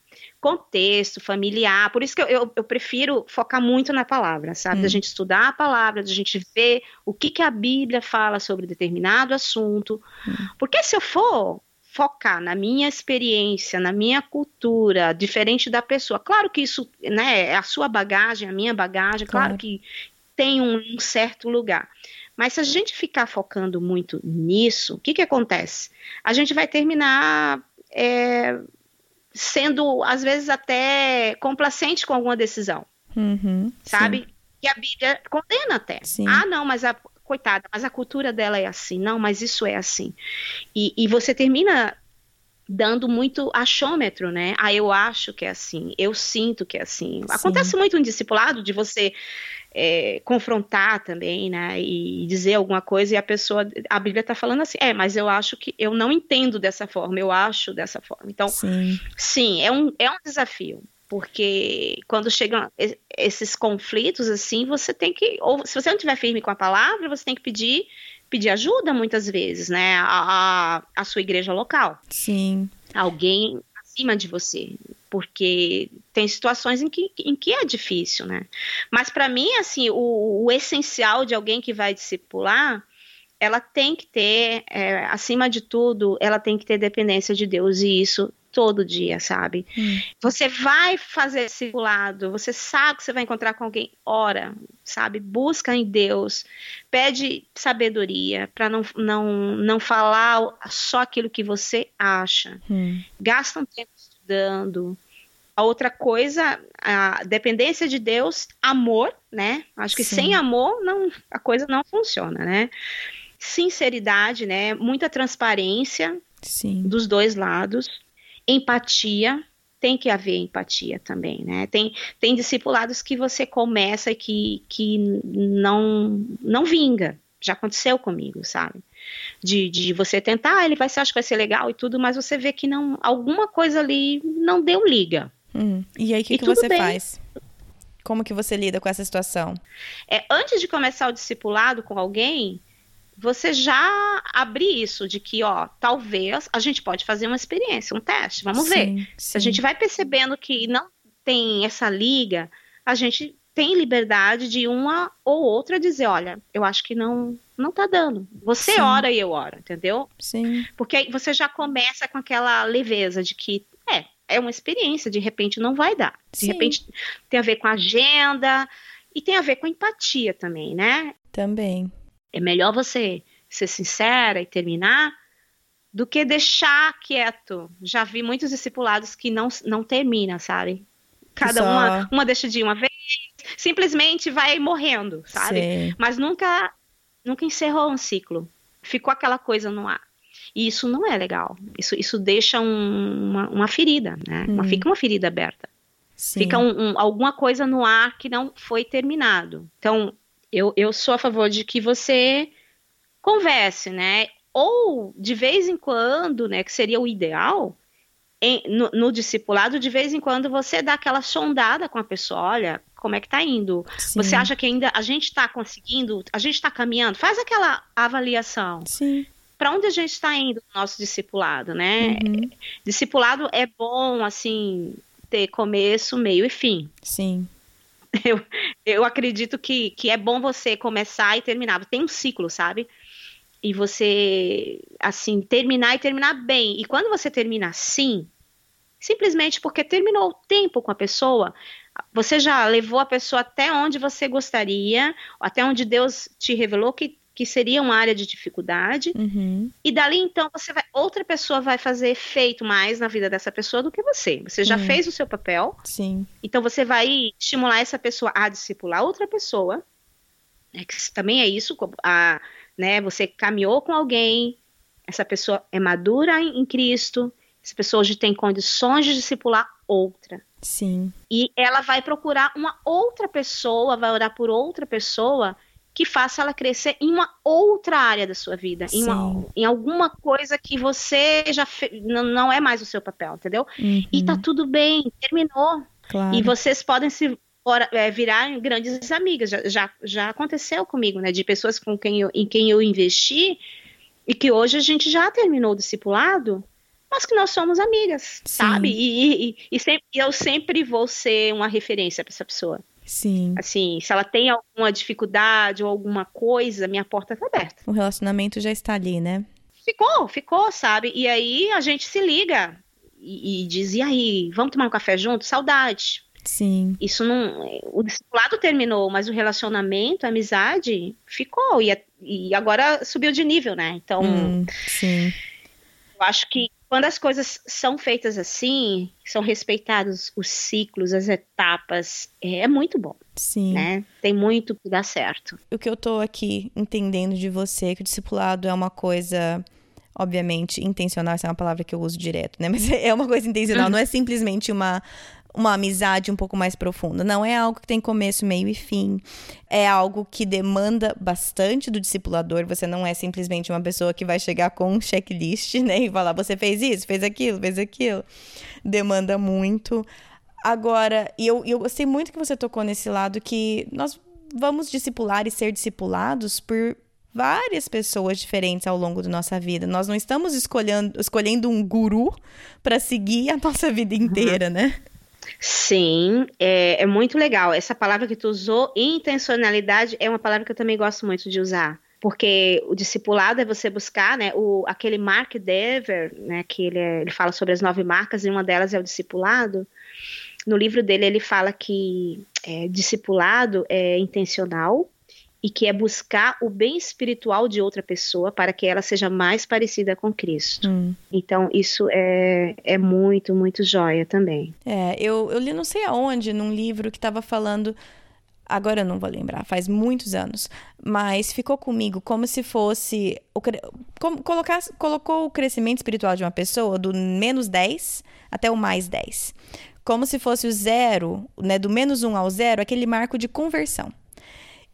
contexto familiar, por isso que eu, eu, eu prefiro focar muito na palavra, sabe? Hum. Da gente estudar a palavra, da gente ver o que, que a Bíblia fala sobre determinado assunto. Hum. Porque se eu for focar na minha experiência, na minha cultura, diferente da pessoa, claro que isso né, é a sua bagagem, a minha bagagem, claro, claro que tem um, um certo lugar. Mas se a gente ficar focando muito nisso, o que, que acontece? A gente vai terminar é, sendo, às vezes, até complacente com alguma decisão. Uhum, sabe? Sim. E a Bíblia condena até. Sim. Ah, não, mas a coitada, mas a cultura dela é assim. Não, mas isso é assim. E, e você termina dando muito achômetro, né? Ah, eu acho que é assim, eu sinto que é assim. Sim. Acontece muito um discipulado de você é, confrontar também, né, e dizer alguma coisa e a pessoa, a Bíblia está falando assim, é, mas eu acho que eu não entendo dessa forma, eu acho dessa forma. Então, sim, sim é, um, é um desafio, porque quando chegam esses conflitos assim, você tem que, ou se você não estiver firme com a palavra, você tem que pedir pedir ajuda muitas vezes, né, a, a, a sua igreja local. Sim. Alguém acima de você, porque tem situações em que, em que é difícil, né? Mas para mim, assim, o, o, essencial de alguém que vai discipular, ela tem que ter, é, acima de tudo, ela tem que ter dependência de Deus e isso todo dia, sabe? Hum. Você vai fazer discipulado, você sabe que você vai encontrar com alguém, ora, sabe? Busca em Deus, pede sabedoria para não, não, não falar só aquilo que você acha. Hum. Gasta um tempo estudando. A outra coisa, a dependência de Deus, amor, né? Acho que Sim. sem amor não, a coisa não funciona, né? Sinceridade, né? Muita transparência Sim. dos dois lados Empatia, tem que haver empatia também, né? Tem, tem discipulados que você começa e que, que não, não vinga. Já aconteceu comigo, sabe? De, de você tentar, ah, ele vai ser, acho que vai ser legal e tudo, mas você vê que não, alguma coisa ali não deu liga. Hum, e aí, o que, que você bem. faz? Como que você lida com essa situação? É, antes de começar o discipulado com alguém, você já abrir isso de que, ó, talvez a gente pode fazer uma experiência, um teste, vamos sim, ver. Se a gente vai percebendo que não tem essa liga, a gente tem liberdade de uma ou outra dizer, olha, eu acho que não não tá dando. Você Sim. ora e eu oro, entendeu? Sim. Porque aí você já começa com aquela leveza de que é, é uma experiência, de repente não vai dar. De Sim. repente tem a ver com agenda e tem a ver com empatia também, né? Também. É melhor você ser sincera e terminar do que deixar quieto. Já vi muitos discipulados que não, não termina, sabe? Cada Só... uma, uma deixa de uma vez, simplesmente vai morrendo, sabe? Sim. Mas nunca, nunca encerrou um ciclo. Ficou aquela coisa no ar. E isso não é legal. Isso, isso deixa um, uma, uma, ferida, né? Hum. Fica uma ferida aberta. Sim. Fica um, um, alguma coisa no ar que não foi terminado. Então, eu, eu sou a favor de que você converse, né? Ou de vez em quando, né? Que seria o ideal, em, no, no, discipulado, de vez em quando você dá aquela sondada com a pessoa, olha, como é que tá indo? Sim. Você acha que ainda a gente está conseguindo, a gente está caminhando? Faz aquela avaliação. Sim. Para onde a gente está indo no nosso discipulado, né? Uhum. Discipulado é bom, assim, ter começo, meio e fim. Sim. Eu, eu acredito que, que é bom você começar e terminar. Tem um ciclo, sabe? E você, assim, terminar e terminar bem. E quando você termina assim, simplesmente porque terminou o tempo com a pessoa, você já levou a pessoa até onde você gostaria, até onde Deus te revelou que que seria uma área de dificuldade, uhum. e dali então você vai, outra pessoa vai fazer efeito mais na vida dessa pessoa do que você. Você já uhum. fez o seu papel, sim. Então você vai estimular essa pessoa a discipular outra pessoa, né, que também é isso, a, né? Você caminhou com alguém, essa pessoa é madura em, em Cristo, essa pessoa hoje tem condições de discipular outra. Sim. E ela vai procurar uma outra pessoa, vai orar por outra pessoa que faça ela crescer em uma outra área da sua vida, em, uma, em, alguma coisa que você já fe... não é mais o seu papel, entendeu? Uhum. E tá tudo bem, terminou. Claro. E vocês podem se é, virar grandes amigas. Já, já, já, aconteceu comigo, né? De pessoas com quem eu, em quem eu investi e que hoje a gente já terminou o discipulado, mas que nós somos amigas, Sim. sabe? E, e, e, sempre, eu sempre vou ser uma referência para essa pessoa. Sim. Assim, se ela tem alguma dificuldade ou alguma coisa, minha porta tá aberta. O relacionamento já está ali, né? Ficou, ficou, sabe? E aí a gente se liga e, e diz: e aí, vamos tomar um café junto? Saudade. Sim. Isso não. O discipulado terminou, mas o relacionamento, a amizade ficou. E, e agora subiu de nível, né? Então. Hum, sim. Eu acho que quando as coisas são feitas assim, são respeitados os ciclos, as etapas, é, é muito bom. Sim. Né? Tem muito que dar certo. O que eu tô aqui entendendo de você é que o discipulado é uma coisa obviamente, intencional, essa é uma palavra que eu uso direto, né? Mas é uma coisa intencional, não é simplesmente uma uma amizade um pouco mais profunda. Não é algo que tem começo, meio e fim. É algo que demanda bastante do discipulador. Você não é simplesmente uma pessoa que vai chegar com um checklist, né? E falar, você fez isso, fez aquilo, fez aquilo. Demanda muito. Agora, e eu, eu gostei muito que você tocou nesse lado que nós vamos discipular e ser discipulados por várias pessoas diferentes ao longo da nossa vida. Nós não estamos escolhendo, escolhendo um guru para seguir a nossa vida inteira, uhum. né? Sim, é, é muito legal. Essa palavra que tu usou, intencionalidade, é uma palavra que eu também gosto muito de usar porque o discipulado é você buscar, né, o, aquele Mark Dever, né, que ele, é, ele fala sobre as nove marcas e uma delas é o discipulado. No livro dele ele fala que é, discipulado é intencional, e que é buscar o bem espiritual de outra pessoa para que ela seja mais parecida com Cristo. Hum. Então, isso é, é muito, muito joia também. É, eu, eu li não sei aonde, num livro que estava falando. Agora eu não vou lembrar, faz muitos anos. Mas ficou comigo como se fosse. O, como, colocar, colocou o crescimento espiritual de uma pessoa do menos 10 até o mais 10. Como se fosse o zero, né, do menos 1 ao zero, aquele marco de conversão.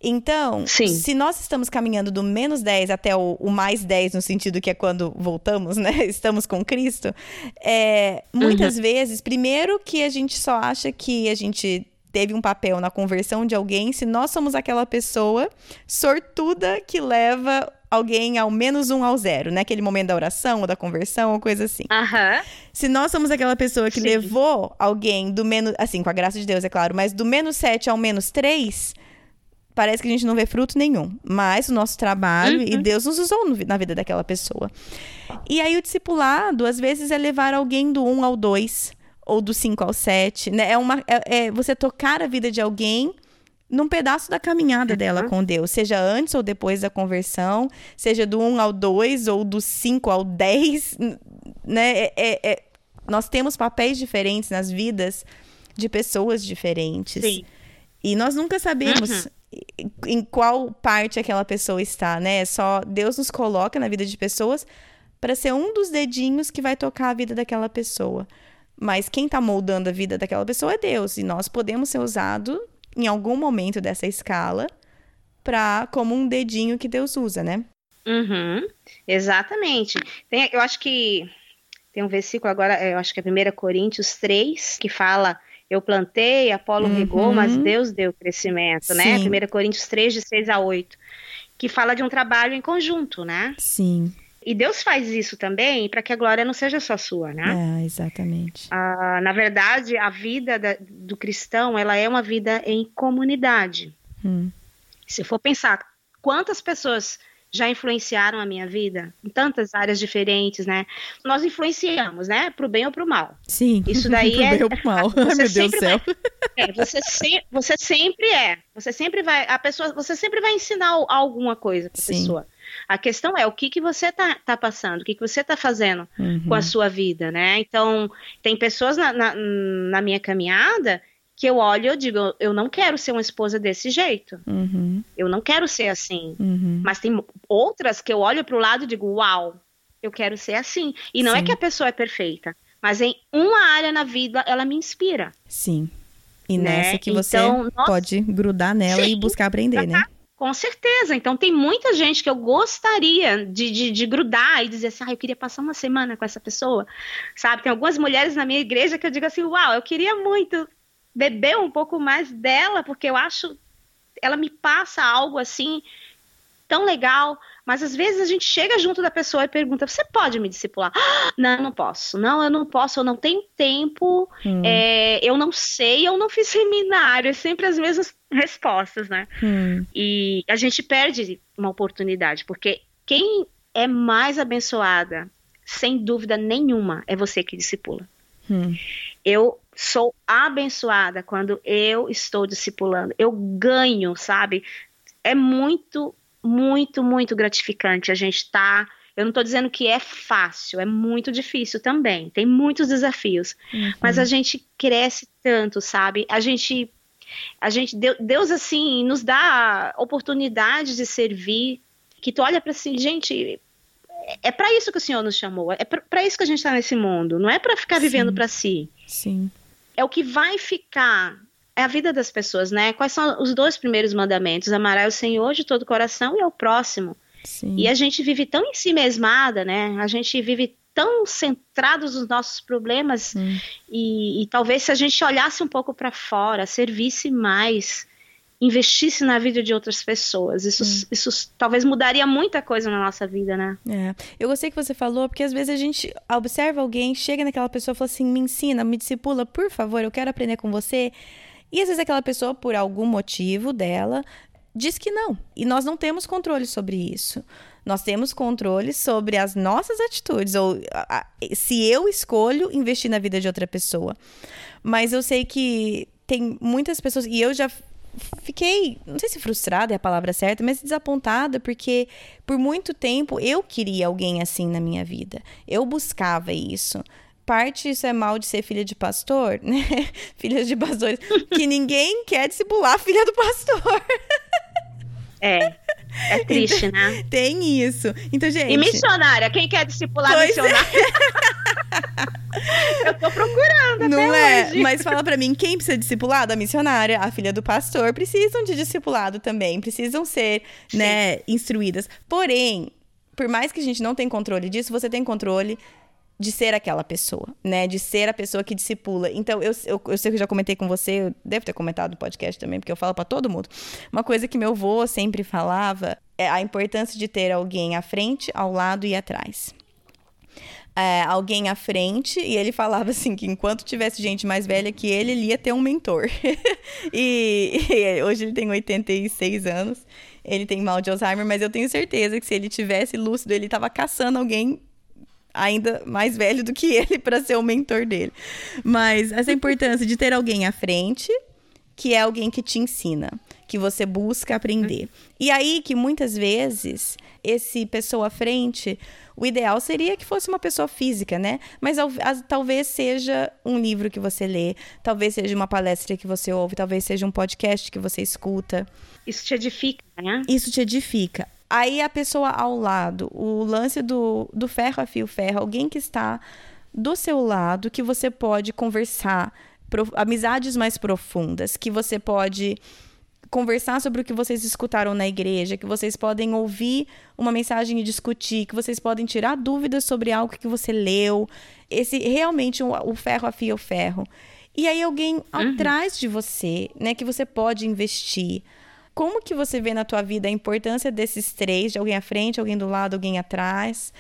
Então, Sim. se nós estamos caminhando do menos 10 até o, o, mais 10, no sentido que é quando voltamos, né? Estamos com Cristo, é, muitas uhum. vezes, primeiro que a gente só acha que a gente teve um papel na conversão de alguém se nós somos aquela pessoa sortuda que leva alguém ao menos um ao zero, né? Aquele momento da oração ou da conversão ou coisa assim. Aham. Se nós somos aquela pessoa que Sim. levou alguém do menos, assim, com a graça de Deus, é claro, mas do menos sete ao menos três, parece que a gente não vê fruto nenhum. Mas o nosso trabalho e Uhum. Deus nos usou no na vida daquela pessoa. E aí o discipulado, às vezes, é levar alguém do um ao dois ou do cinco ao sete, né? É, uma, é, é você tocar a vida de alguém num pedaço da caminhada dela com Deus, seja antes ou depois da conversão, seja do 1 ao 2 ou do 5 ao 10, n- né? É- é- é- nós temos papéis diferentes nas vidas de pessoas diferentes. Sim. E nós nunca sabemos em- em qual parte aquela pessoa está, né? Só Deus nos coloca na vida de pessoas para ser um dos dedinhos que vai tocar a vida daquela pessoa. Mas quem está moldando a vida daquela pessoa é Deus. E nós podemos ser usados em algum momento dessa escala para como um dedinho que Deus usa, né? Uhum, exatamente. Tem, eu acho que tem um versículo agora, eu acho que é 1 Coríntios 3, que fala: Eu plantei, Apolo Uhum. regou, mas Deus deu crescimento, né? Sim. 1 Coríntios 3, de 6 a 8, que fala de um trabalho em conjunto, né? Sim. E Deus faz isso também para que a glória não seja só sua, né? É, exatamente. Ah, na verdade, a vida da- do cristão, ela é uma vida em comunidade. Hum. Se for pensar quantas pessoas já influenciaram a minha vida em tantas áreas diferentes, né? Nós influenciamos, né? Pro bem ou pro mal. Sim. Isso daí Pro é- bem ou pro mal. Ai, você meu Deus do sempre céu. É, você, se- você sempre é. Você sempre vai. A pessoa, você sempre vai ensinar al- alguma coisa pra Sim. pessoa. A questão é o que, que você tá, tá passando, o que, que você tá fazendo Uhum. com a sua vida, né? Então, tem pessoas na, na, na minha caminhada que eu olho e eu digo, eu não quero ser uma esposa desse jeito. Uhum. Eu não quero ser assim. Uhum. Mas tem outras que eu olho para o lado e digo, uau, eu quero ser assim. E não é Sim. que a pessoa é perfeita, mas em uma área na vida ela me inspira. Sim. E Né? nessa que você Então, nossa- pode grudar nela e Sim. buscar aprender, né? Com certeza. Então tem muita gente que eu gostaria de, de, de grudar e dizer assim, ah, eu queria passar uma semana com essa pessoa. Sabe? Tem algumas mulheres na minha igreja que eu digo assim, uau, eu queria muito beber um pouco mais dela, porque eu acho ela me passa algo assim tão legal, mas às vezes a gente chega junto da pessoa e pergunta: "Você pode me discipular?" "Ah, Não, eu não posso. Não, eu não posso. Eu não tenho tempo. Hum. é, eu não sei. Eu não fiz seminário. É sempre as mesmas respostas, né? Hum. E a gente perde uma oportunidade, porque quem é mais abençoada, sem dúvida nenhuma, é você que discipula. Hum. Eu sou abençoada quando eu estou discipulando. Eu ganho, sabe? É muito, muito, muito gratificante a gente tá. Eu não estou dizendo que é fácil, é muito difícil também. Tem muitos desafios, Uhum. mas a gente cresce tanto, sabe? A gente, a gente, Deu- Deus assim nos dá oportunidade de servir. Que tu olha para assim, gente, é para isso que o Senhor nos chamou. É para isso que a gente está nesse mundo. Não é para ficar vivendo Sim. para si Sim. É o que vai ficar. É a vida das pessoas, né? Quais são os dois primeiros mandamentos? Amar o Senhor de todo o coração e ao próximo. Sim. E a gente vive tão em si mesmada, né? A gente vive tão centrados nos nossos problemas e, e talvez se a gente olhasse um pouco para fora, servisse mais, investisse na vida de outras pessoas, isso, isso talvez mudaria muita coisa na nossa vida, né? É. Eu gostei que você falou, porque às vezes a gente observa alguém, chega naquela pessoa e fala assim: me ensina, me discipula, por favor, eu quero aprender com você. E às vezes aquela pessoa, por algum motivo dela, diz que não. E nós não temos controle sobre isso. Nós temos controle sobre as nossas atitudes, ou a- a- se eu escolho investir na vida de outra pessoa. Mas eu sei que tem muitas pessoas, e eu já fiquei, não sei se frustrada é a palavra certa, mas desapontada, porque por muito tempo eu queria alguém assim na minha vida. Eu buscava isso. Parte isso é mal de ser filha de pastor, né? Filha de pastores. Que ninguém quer discipular a filha do pastor. É. É triste, né? Tem isso. Então, gente. E missionária, quem quer discipular Pois é. missionária? Eu tô procurando Não é, hoje. mas fala pra mim, quem precisa de discipulado? A missionária, a filha do pastor, precisam de discipulado também, precisam ser, né, instruídas. Porém, por mais que a gente não tenha controle disso, você tem controle de ser aquela pessoa, né? De ser a pessoa que discipula. Então, eu, eu, eu sei que eu já comentei com você, eu devo ter comentado no podcast também, porque eu falo para todo mundo. Uma coisa que meu avô sempre falava é a importância de ter alguém à frente, ao lado e atrás. É, alguém à frente, e ele falava assim que enquanto tivesse gente mais velha que ele, ele ia ter um mentor. e, e hoje ele tem 86 anos, ele tem mal de Alzheimer, mas eu tenho certeza que se ele tivesse lúcido, ele estava caçando alguém ainda mais velho do que ele para ser o mentor dele. Mas essa importância de ter alguém à frente, que é alguém que te ensina, que você busca aprender. E aí que muitas vezes esse pessoa à frente, o ideal seria que fosse uma pessoa física, né? Mas talvez seja um livro que você lê, talvez seja uma palestra que você ouve, talvez seja um podcast que você escuta. Isso te edifica, né? Isso te edifica. Aí a pessoa ao lado, o lance do, do ferro a fio ferro, alguém que está do seu lado, que você pode conversar, pro, amizades mais profundas, que você pode conversar sobre o que vocês escutaram na igreja, que vocês podem ouvir uma mensagem e discutir, que vocês podem tirar dúvidas sobre algo que você leu. Esse realmente o, o ferro afia o ferro. E aí alguém uhum. atrás de você, né, que você pode investir. Como que você vê na tua vida a importância desses três, de alguém à frente, alguém do lado, alguém atrás?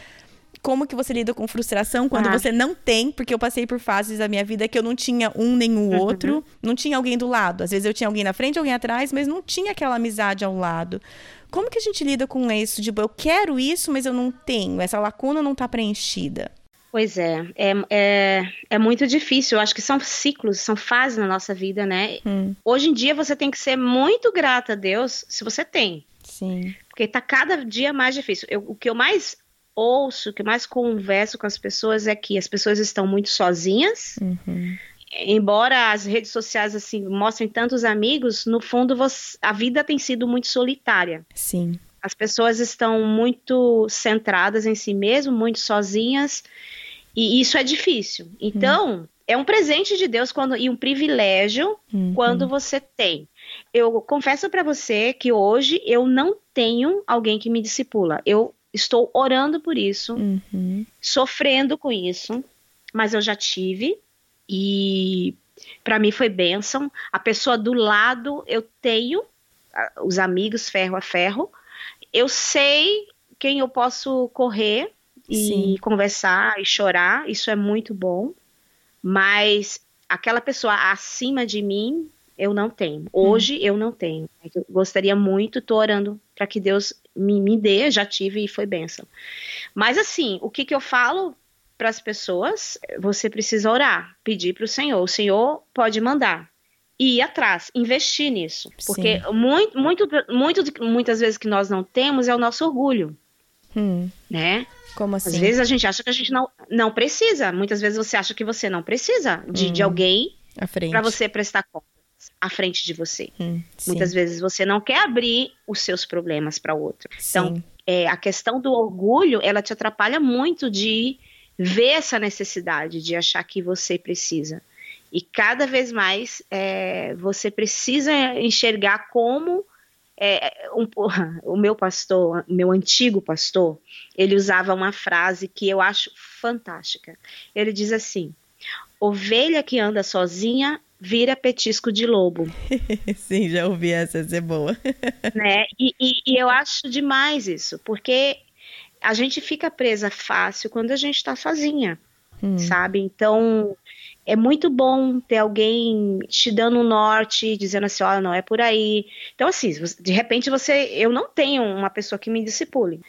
Como que você lida com frustração quando ah. você não tem? Porque eu passei por fases da minha vida que eu não tinha um nem o uhum. outro, não tinha alguém do lado. Às vezes eu tinha alguém na frente, alguém atrás, mas não tinha aquela amizade ao lado. Como que a gente lida com isso? Tipo, eu quero isso, mas eu não tenho. Essa lacuna não está preenchida. Pois é, é, é, é, muito difícil. Eu acho que são ciclos, são fases na nossa vida, né? Hum. Hoje em dia você tem que ser muito grata a Deus se você tem. Sim. Porque tá cada dia mais difícil. Eu, o que eu mais ouço, o que eu mais converso com as pessoas é que as pessoas estão muito sozinhas. Uhum. Embora as redes sociais assim mostrem tantos amigos, no fundo você, a vida tem sido muito solitária. Sim. As pessoas estão muito centradas em si mesmas, muito sozinhas, e isso é difícil. Então, é um presente de Deus quando, e um privilégio uhum. quando você tem. Eu confesso para você que hoje eu não tenho alguém que me discipula. Eu estou orando por isso, uhum. sofrendo com isso, mas eu já tive e para mim foi bênção. A pessoa do lado eu tenho, os amigos ferro a ferro, eu sei quem eu posso correr e Sim. conversar e chorar, isso é muito bom, mas aquela pessoa acima de mim, eu não tenho. Hoje hum. eu não tenho. Eu gostaria muito, tô orando para que Deus me, me dê, já tive e foi benção. Mas assim, o que, que eu falo para as pessoas? Você precisa orar, pedir para o Senhor. O Senhor pode mandar e ir atrás, investir nisso. Porque muito, muito, muito, muitas vezes que nós não temos é o nosso orgulho. Hum. Né? Como assim? Às vezes a gente acha que a gente não, não precisa. Muitas vezes você acha que você não precisa de, hum. de alguém para você prestar contas à frente de você. Hum, Muitas vezes você não quer abrir os seus problemas para outro. Então, é, a questão do orgulho, ela te atrapalha muito de ver essa necessidade, de achar que você precisa. E cada vez mais é, você precisa enxergar como é, um, o meu pastor, meu antigo pastor, ele usava uma frase que eu acho fantástica. Ele diz assim: ovelha que anda sozinha vira petisco de lobo. Sim, já ouvi essa, essa é boa. né? E, e, e, eu acho demais isso, porque a gente fica presa fácil quando a gente está sozinha, hum. sabe? Então, é muito bom ter alguém te dando um norte, dizendo assim, olha, não é por aí. Então, assim, de repente você, eu não tenho uma pessoa que me discipule,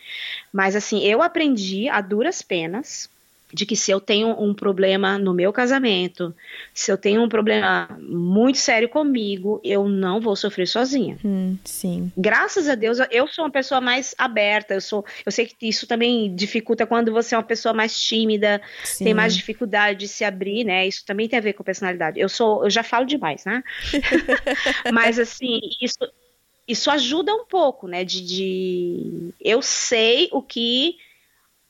mas assim, eu aprendi a duras penas de que se eu tenho um problema no meu casamento, se eu tenho um problema muito sério comigo, eu não vou sofrer sozinha. Hum, sim. Graças a Deus, eu sou uma pessoa mais aberta. Eu sou, eu sei que isso também dificulta quando você é uma pessoa mais tímida, sim. tem mais dificuldade de se abrir, né? Isso também tem a ver com personalidade. Eu sou, eu já falo demais, né? Mas assim, isso isso ajuda um pouco, né? De, de eu sei o que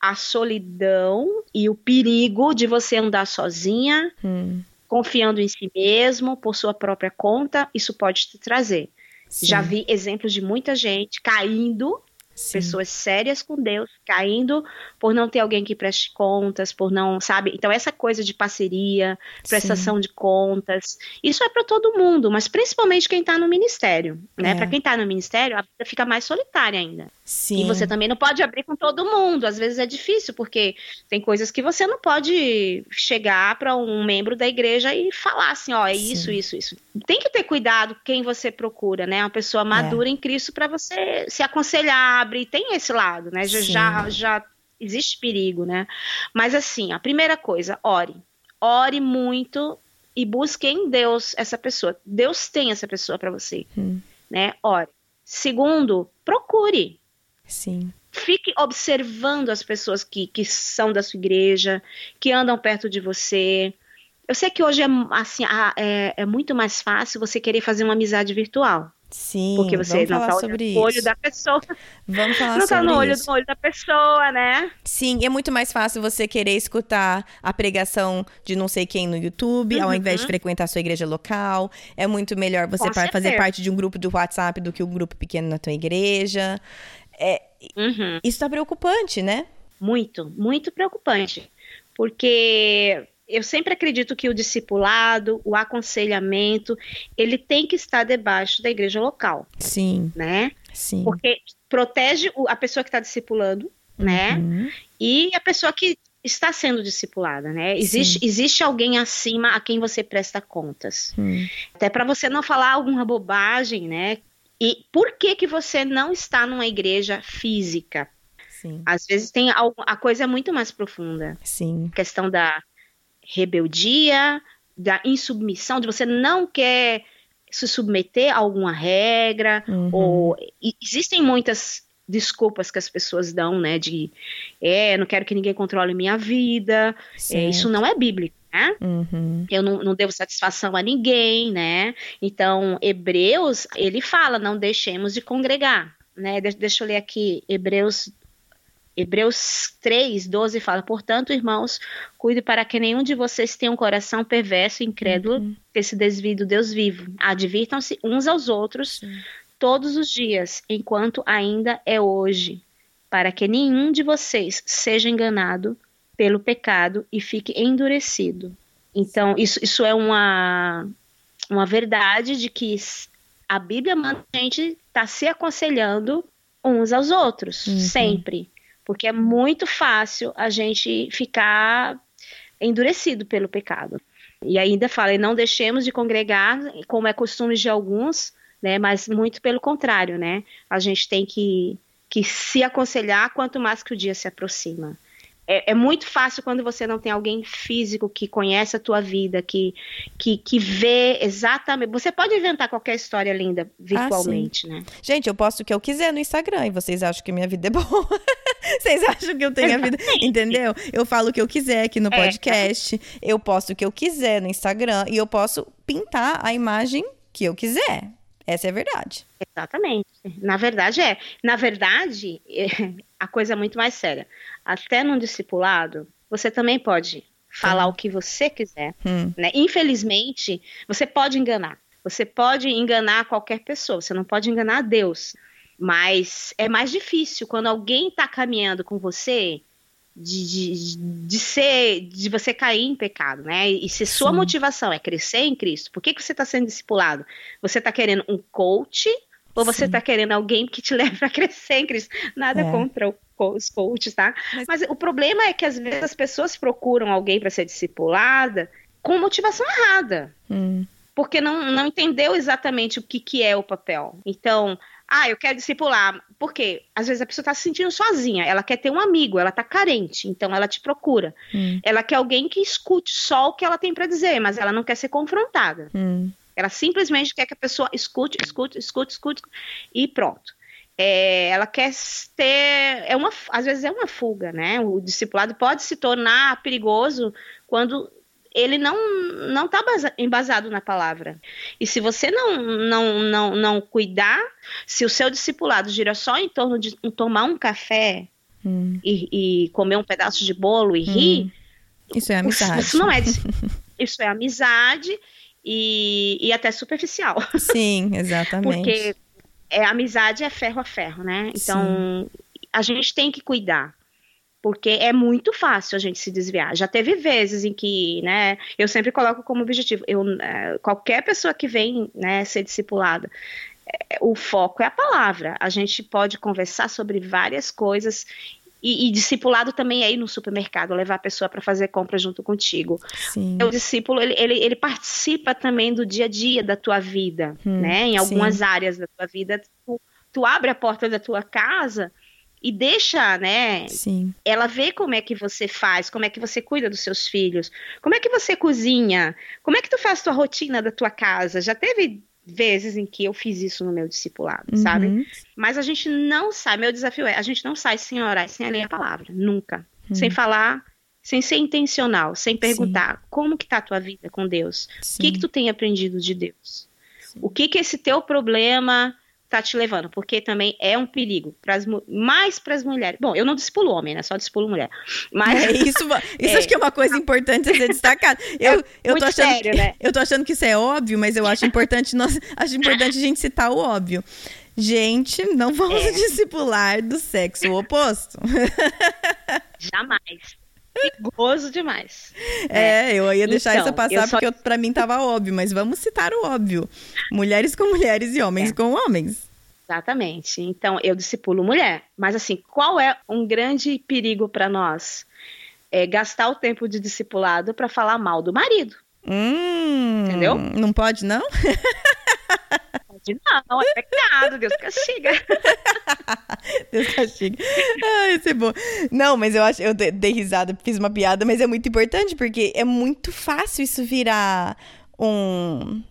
a solidão e o perigo de você andar sozinha, hum. confiando em si mesmo, por sua própria conta, isso pode te trazer. Sim. Já vi exemplos de muita gente caindo Sim. Pessoas sérias com Deus, caindo por não ter alguém que preste contas, por não, sabe? Então, essa coisa de parceria, prestação Sim. de contas, isso é para todo mundo, mas principalmente quem está no ministério, né? É. Para quem está no ministério, a vida fica mais solitária ainda. Sim. E você também não pode abrir com todo mundo, às vezes é difícil, porque tem coisas que você não pode chegar para um membro da igreja e falar assim: ó, é Sim. isso, isso, isso. Tem que ter cuidado quem você procura, né? Uma pessoa madura é. em Cristo para você se aconselhar abre, tem esse lado, né? Já, já, já existe perigo, né? Mas assim, a primeira coisa, ore. Ore muito e busque em Deus essa pessoa. Deus tem essa pessoa para você, hum. né? Ore. Segundo, procure. Sim. Fique observando as pessoas que, que são da sua igreja, que andam perto de você. Eu sei que hoje é, assim, é, é muito mais fácil você querer fazer uma amizade virtual. Sim, porque você não está olhando no olho da pessoa. Vamos falar não tá no olho, isso. no olho da pessoa, né? Sim, é muito mais fácil você querer escutar a pregação de não sei quem no YouTube, uhum. ao invés de frequentar a sua igreja local. É muito melhor você fazer parte de um grupo do WhatsApp do que um grupo pequeno na tua igreja. É, uhum. Isso está preocupante, né? Muito, muito preocupante. Porque eu sempre acredito que o discipulado, o aconselhamento, ele tem que estar debaixo da igreja local. Sim. Né? Sim. Porque protege a pessoa que está discipulando, né? uhum. né? E a pessoa que está sendo discipulada, né? Existe, existe alguém acima a quem você presta contas. Hum. Até para você não falar alguma bobagem, né? E por que que você não está numa igreja física? Sim. Às vezes tem a, a coisa é muito mais profunda. Sim. A questão da rebeldia, da insubmissão, de você não quer se submeter a alguma regra, uhum. ou existem muitas desculpas que as pessoas dão, né, de é, não quero que ninguém controle minha vida, é, isso não é bíblico, né? Uhum. Eu não, não devo satisfação a ninguém, né? Então, Hebreus, ele fala, não deixemos de congregar, né? De, deixa eu ler aqui, Hebreus Hebreus 3, 12 fala: Portanto, irmãos, cuide para que nenhum de vocês tenha um coração perverso e incrédulo uhum. que se desvie do Deus vivo. Advirtam-se uns aos outros Sim. todos os dias, enquanto ainda é hoje, para que nenhum de vocês seja enganado pelo pecado e fique endurecido. Então, isso, isso é uma, uma verdade de que a Bíblia manda a gente estar tá se aconselhando uns aos outros, uhum. sempre porque é muito fácil a gente ficar endurecido pelo pecado. E ainda fala, não deixemos de congregar, como é costume de alguns, né? Mas muito pelo contrário, né? A gente tem que, que se aconselhar quanto mais que o dia se aproxima é, é, muito fácil quando você não tem alguém físico que conhece a tua vida, que, que, que vê exatamente. Você pode inventar qualquer história linda virtualmente, ah, né? Gente, eu posto o que eu quiser no Instagram e vocês acham que minha vida é boa. vocês acham que eu tenho a vida. Entendeu? Eu falo o que eu quiser aqui no é. podcast, é. eu posto o que eu quiser no Instagram e eu posso pintar a imagem que eu quiser. Essa é a verdade. Exatamente. Na verdade é. Na verdade, a coisa é muito mais séria. Até num discipulado, você também pode falar hum. o que você quiser. Hum. Né? Infelizmente, você pode enganar. Você pode enganar qualquer pessoa, você não pode enganar Deus. Mas é mais difícil quando alguém está caminhando com você de, de, de, ser, de você cair em pecado, né? E se sua Sim. motivação é crescer em Cristo, por que, que você está sendo discipulado? Você está querendo um coach ou você está querendo alguém que te leve a crescer em Cristo? Nada é. contra o, os coaches, tá? Mas... Mas o problema é que às vezes as pessoas procuram alguém para ser discipulada com motivação errada. Hum. Porque não, não entendeu exatamente o que, que é o papel. Então, ah, eu quero discipular. Por quê? Às vezes a pessoa está se sentindo sozinha, ela quer ter um amigo, ela está carente, então ela te procura. Hum. Ela quer alguém que escute só o que ela tem para dizer, mas ela não quer ser confrontada. Hum. Ela simplesmente quer que a pessoa escute, escute, escute, escute e pronto. É, ela quer ter, é uma, às vezes é uma fuga, né? O discipulado pode se tornar perigoso quando ele não não está embasado na palavra. E se você não, não, não, não cuidar, se o seu discipulado gira só em torno de tomar um café hum. e, e, comer um pedaço de bolo e hum. rir, isso é amizade. Isso não é isso é amizade e, e até superficial. Sim, exatamente. Porque é, amizade é ferro a ferro, né? Então, Sim. a gente tem que cuidar. Porque é muito fácil a gente se desviar. Já teve vezes em que, né, eu sempre coloco como objetivo, eu, é, qualquer pessoa que vem, né, ser discipulada, é, o foco é a palavra. A gente pode conversar sobre várias coisas e, e, discipulado também é ir no supermercado, levar a pessoa para fazer compra junto contigo. Sim. O discípulo, ele, ele, ele, participa também do dia a dia da tua vida, hum, né? Em algumas sim. áreas da tua vida, tu, tu, abre a porta da tua casa e deixa, né? Sim. Ela vê como é que você faz, como é que você cuida dos seus filhos, como é que você cozinha, como é que tu faz tua rotina da tua casa. Já teve vezes em que eu fiz isso no meu discipulado, uhum. sabe? Mas a gente não sai, meu desafio é, a gente não sai sem orar, sem ler a palavra, nunca. Uhum. Sem falar, sem ser intencional, sem perguntar Sim. como que tá a tua vida com Deus? Sim. O que que tu tem aprendido de Deus? Sim. O que que esse teu problema tá te levando, porque também é um perigo, pras, mais para as mulheres. Bom, eu não dispulo homem, né? Só dispulo mulher. Mas é, isso, isso é. acho que é uma coisa importante a ser destacada. Eu, é eu tô achando sério, que, né? eu tô achando que isso é óbvio, mas eu acho importante nós, acho importante a gente citar o óbvio. Gente, não vamos é. discipular do sexo oposto. Jamais perigoso demais. É, eu ia deixar então, isso passar só... porque para mim tava óbvio, mas vamos citar o óbvio. Mulheres com mulheres e homens é. com homens. Exatamente. Então, eu discipulo mulher. Mas assim, qual é um grande perigo para nós? É gastar o tempo de discipulado para falar mal do marido. Hum, Entendeu? Não pode, não? não, é pecado, Deus castiga. Deus castiga. Ai, isso é bom. Não, mas eu acho, eu dei risada, fiz uma piada, mas é muito importante porque é muito fácil isso virar um.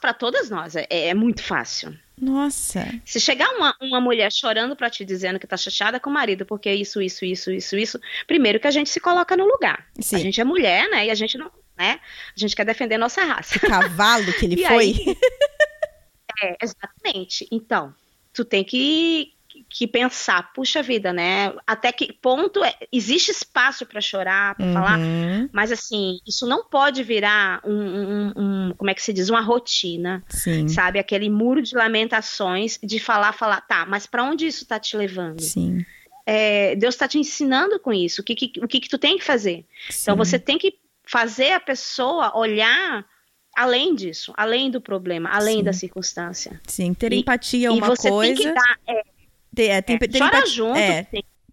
Para todas nós, é, é muito fácil. Nossa. Se chegar uma, uma mulher chorando para te dizendo que tá chateada com o marido porque isso, isso, isso, isso, isso, primeiro que a gente se coloca no lugar. Sim. A gente é mulher, né? E a gente não, né? A gente quer defender nossa raça. Que cavalo que ele foi. Aí, é, exatamente. Então, tu tem que, que pensar, puxa vida, né? Até que ponto é, existe espaço para chorar, para uhum. falar, mas assim, isso não pode virar um, um, um, como é que se diz, uma rotina, Sim. sabe? Aquele muro de lamentações de falar, falar, tá, mas para onde isso tá te levando? Sim. É, Deus está te ensinando com isso, o que, que o que, que tu tem que fazer. Então, Sim. Então você tem que fazer a pessoa olhar além disso, além do problema, além Sim. da circunstância. Sim, ter e, empatia é uma e você coisa. Tem que dar, é, ter, é, tem, é, ter empatia, junto. É,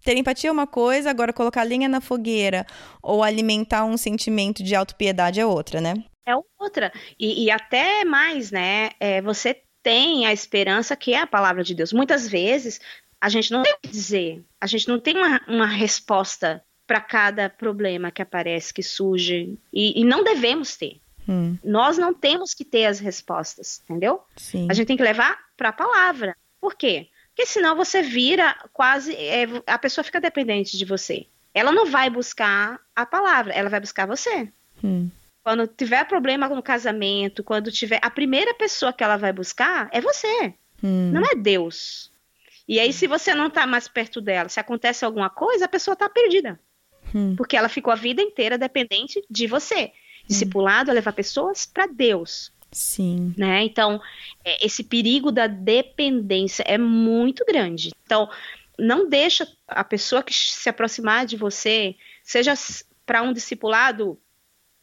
ter empatia é uma coisa, agora colocar linha na fogueira ou alimentar um sentimento de autopiedade é outra, né? É outra. E, e até mais, né? É, você tem a esperança que é a palavra de Deus. Muitas vezes a gente não tem o que dizer, a gente não tem uma, uma resposta para cada problema que aparece, que surge, e, e não devemos ter. Hum. Nós não temos que ter as respostas, entendeu? Sim. A gente tem que levar para a palavra. Por quê? Porque senão você vira quase. É, a pessoa fica dependente de você. Ela não vai buscar a palavra, ela vai buscar você. Hum. Quando tiver problema no casamento, quando tiver. A primeira pessoa que ela vai buscar é você. Hum. Não é Deus. E aí, se você não está mais perto dela, se acontece alguma coisa, a pessoa está perdida. Hum. Porque ela ficou a vida inteira dependente de você. Discipulado é levar pessoas para Deus. Sim. Né? Então, é, esse perigo da dependência é muito grande. Então, não deixa a pessoa que se aproximar de você, seja para um discipulado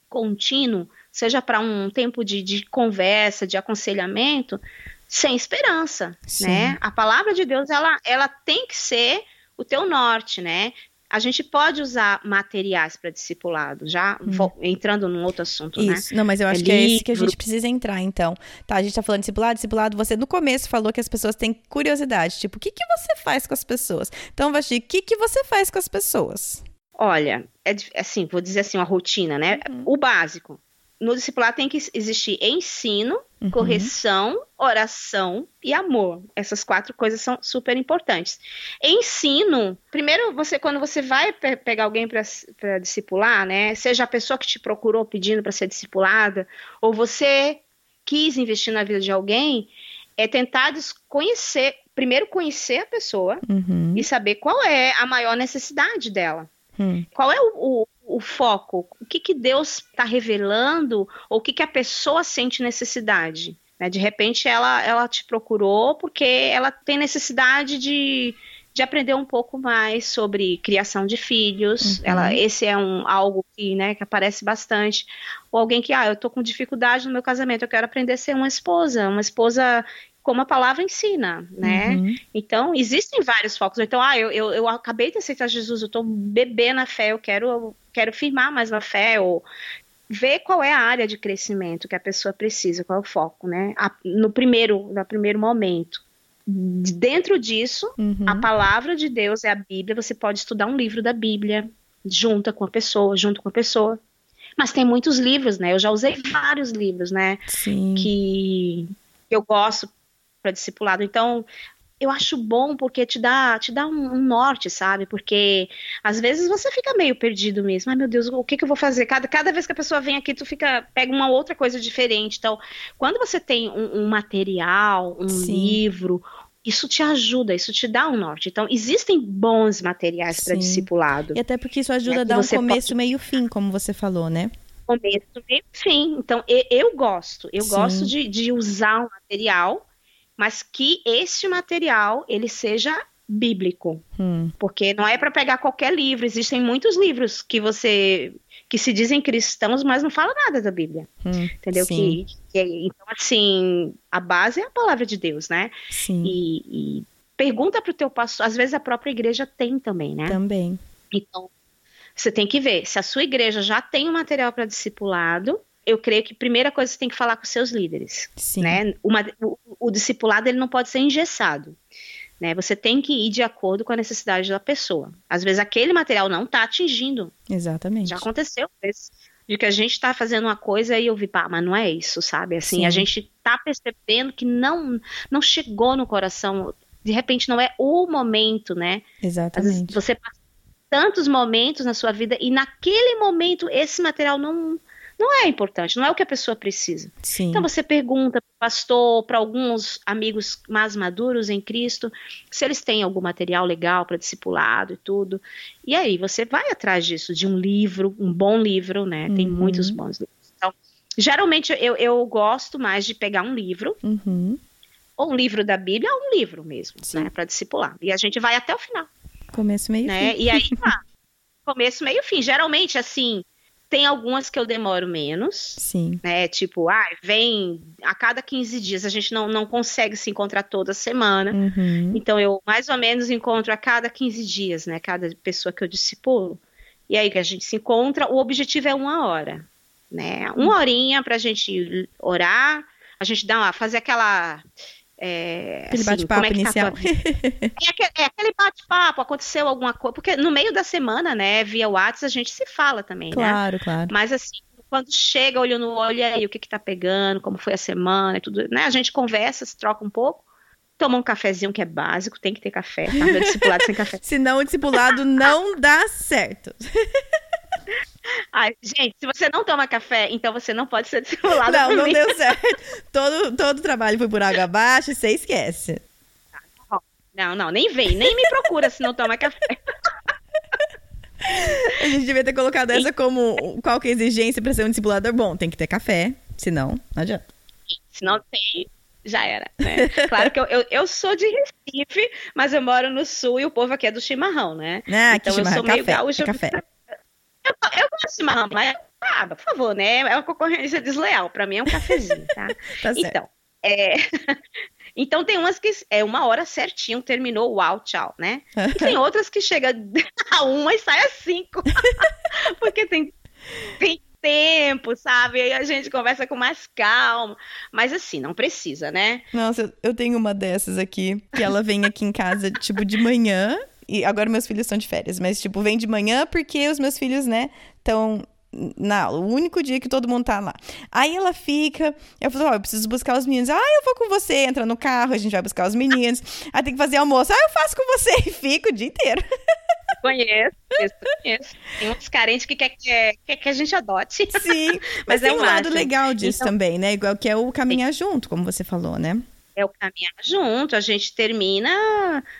contínuo, seja para um tempo de, de, conversa, de aconselhamento, sem esperança, Sim. né? A palavra de Deus, ela, ela tem que ser o teu norte, né? A gente pode usar materiais para discipulado, já hum. entrando num outro assunto, né? Isso. né? Não, mas eu acho é que é esse que a gente precisa entrar, então. Tá, a gente tá falando de discipulado, discipulado, você no começo falou que as pessoas têm curiosidade, tipo, o que que você faz com as pessoas? Então, Vasti, o que que você faz com as pessoas? Olha, é assim, vou dizer assim, uma rotina, né? Uhum. O básico no discipulado tem que existir ensino, uhum. correção, oração e amor. Essas quatro coisas são super importantes. Ensino, primeiro você quando você vai pe pegar alguém para discipular, né, seja a pessoa que te procurou pedindo para ser discipulada, ou você quis investir na vida de alguém, é tentar conhecer, primeiro conhecer a pessoa uhum. e saber qual é a maior necessidade dela. Hum. Qual é o, o, o foco? O que, que Deus está revelando? Ou o que, que a pessoa sente necessidade? Né? De repente ela, ela te procurou porque ela tem necessidade de, de aprender um pouco mais sobre criação de filhos. Uhum. Ela, esse é um algo que, né, que aparece bastante. Ou alguém que, ah, eu tô com dificuldade no meu casamento, eu quero aprender a ser uma esposa, uma esposa como a palavra ensina, né? Uhum. Então, existem vários focos. Então, ah, eu, eu, eu acabei de aceitar Jesus, eu tô bebê na fé, eu quero, eu quero firmar mais na fé, ou ver qual é a área de crescimento que a pessoa precisa, qual é o foco, né? A, no primeiro, no primeiro momento. Dentro disso, uhum. a palavra de Deus é a Bíblia. Você pode estudar um livro da Bíblia junto com a pessoa, junto com a pessoa. Mas tem muitos livros, né? Eu já usei vários livros, né? Sim. Que eu gosto para discipulado. Então, eu acho bom porque te dá, te dá um, um, norte, sabe? Porque às vezes você fica meio perdido mesmo. Ai, meu Deus, o que, que eu vou fazer? Cada, cada vez que a pessoa vem aqui, tu fica pega uma outra coisa diferente. Então, quando você tem um, um material, um Sim. livro, isso te ajuda, isso te dá um norte. Então, existem bons materiais para discipulado. E até porque isso ajuda é a dar um começo, pode... meio fim, como você falou, né? Começo, meio fim. Então, eu, eu gosto. Eu Sim. gosto de, de usar um material mas que este material ele seja bíblico, hum. porque não é para pegar qualquer livro. Existem muitos livros que você que se dizem cristãos, mas não fala nada da Bíblia, hum, entendeu? Que, que, então assim a base é a palavra de Deus, né? Sim. E, e pergunta para o teu pastor. Às vezes a própria igreja tem também, né? Também. Então você tem que ver se a sua igreja já tem o um material para discipulado eu creio que a primeira coisa você tem que falar com seus líderes. Sim. Né? Uma, o, o, discipulado ele não pode ser engessado. Né? Você tem que ir de acordo com a necessidade da pessoa. Às vezes aquele material não está atingindo. Exatamente. Já aconteceu de que a gente está fazendo uma coisa e eu vi, pá, mas não é isso, sabe? Assim, Sim. a gente está percebendo que não não chegou no coração. De repente não é o momento, né? Exatamente. você passa tantos momentos na sua vida e naquele momento esse material não não é importante, não é o que a pessoa precisa. Sim. Então você pergunta para o pastor, para alguns amigos mais maduros em Cristo, se eles têm algum material legal para discipulado e tudo. E aí você vai atrás disso, de um livro, um bom livro, né? Tem uhum. muitos bons livros. Então, geralmente eu, eu gosto mais de pegar um livro. Uhum. Ou um livro da Bíblia, ou um livro mesmo, Sim. né, para discipular. E a gente vai até o final. Começo, meio né? fim. E aí, tá. começo, meio fim. Geralmente, assim, tem algumas que eu demoro menos. Sim. Né? Tipo, ah, vem a cada 15 dias, a gente não, não consegue se encontrar toda semana. Uhum. Então eu mais ou menos encontro a cada 15 dias, né? Cada pessoa que eu discipulo. E aí que a gente se encontra, o objetivo é uma hora. Né? Uma horinha pra gente orar, a gente dá uma, fazer aquela é, aquele assim, bate-papo é tá inicial. é, aquele, é aquele bate-papo, aconteceu alguma coisa. Porque no meio da semana, né, via WhatsApp, a gente se fala também, claro, né? Claro, Mas assim, quando chega, olho no olho, aí, o que que tá pegando, como foi a semana e tudo, né? A gente conversa, se troca um pouco. Toma um cafezinho que é básico, tem que ter café, tá? Meu discipulado sem café. Senão o discipulado não dá certo. Ai, gente, se você não toma café, então você não pode ser discipulado. Não, não deu certo. Todo, todo o trabalho foi por água abaixo e você esquece. Não, não, nem vem, nem me procura se não toma café. A gente devia ter colocado essa como qual que é a exigência para ser um discipulador bom. Tem que ter café, senão não adianta. Se não tem, já era, né? Claro que eu, eu, eu, sou de Recife, mas eu moro no sul e o povo aqui é do chimarrão, né? Ah, então eu sou meio café, gaúcho. É café. Eu, eu gosto de chimarrão, mas, ah, por favor, né? É uma concorrência desleal. Para mim é um cafezinho, tá? tá então, é... então tem umas que é uma hora certinho, terminou, uau, tchau, né? E tem outras que chega a uma e sai a cinco. Porque tem, tem tempo, sabe? Aí a gente conversa com mais calma. Mas assim, não precisa, né? Nossa, eu tenho uma dessas aqui, que ela vem aqui em casa, tipo, de manhã, e agora meus filhos estão de férias, mas, tipo, vem de manhã porque os meus filhos, né, estão na aula, o único dia que todo mundo tá lá. Aí ela fica, eu falo, ó, oh, eu preciso buscar os meninos. Ah, eu vou com você, entra no carro, a gente vai buscar os meninos. Aí tem que fazer almoço. Ah, eu faço com você e fico o dia inteiro. Conheço, conheço. Tem uns carentes que quer que, quer que a gente adote. Sim, mas, mas tem um lado legal disso então, também, né? Igual que é o caminhar junto, como você falou, né? É o caminhar junto, a gente termina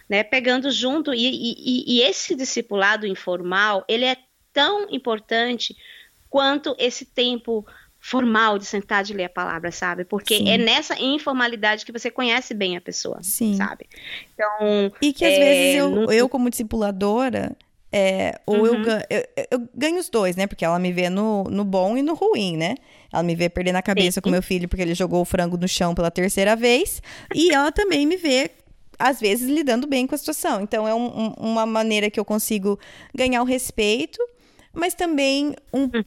né, pegando junto, e, e, e, esse discipulado informal, ele é tão importante quanto esse tempo formal de sentar de ler a palavra, sabe? Porque Sim. é nessa informalidade que você conhece bem a pessoa, Sim. sabe? Então, E que às É, vezes eu, não- eu como discipuladora, é, ou eu, Uhum. ganho, eu, eu ganho os dois, né? Porque ela me vê no, no bom e no ruim, né? Ela me vê perdendo a cabeça Sim. com meu filho porque ele jogou o frango no chão pela terceira vez. E ela também me vê, às vezes, lidando bem com a situação. Então, é um- um- uma maneira que eu consigo ganhar o respeito, mas também um, Hum.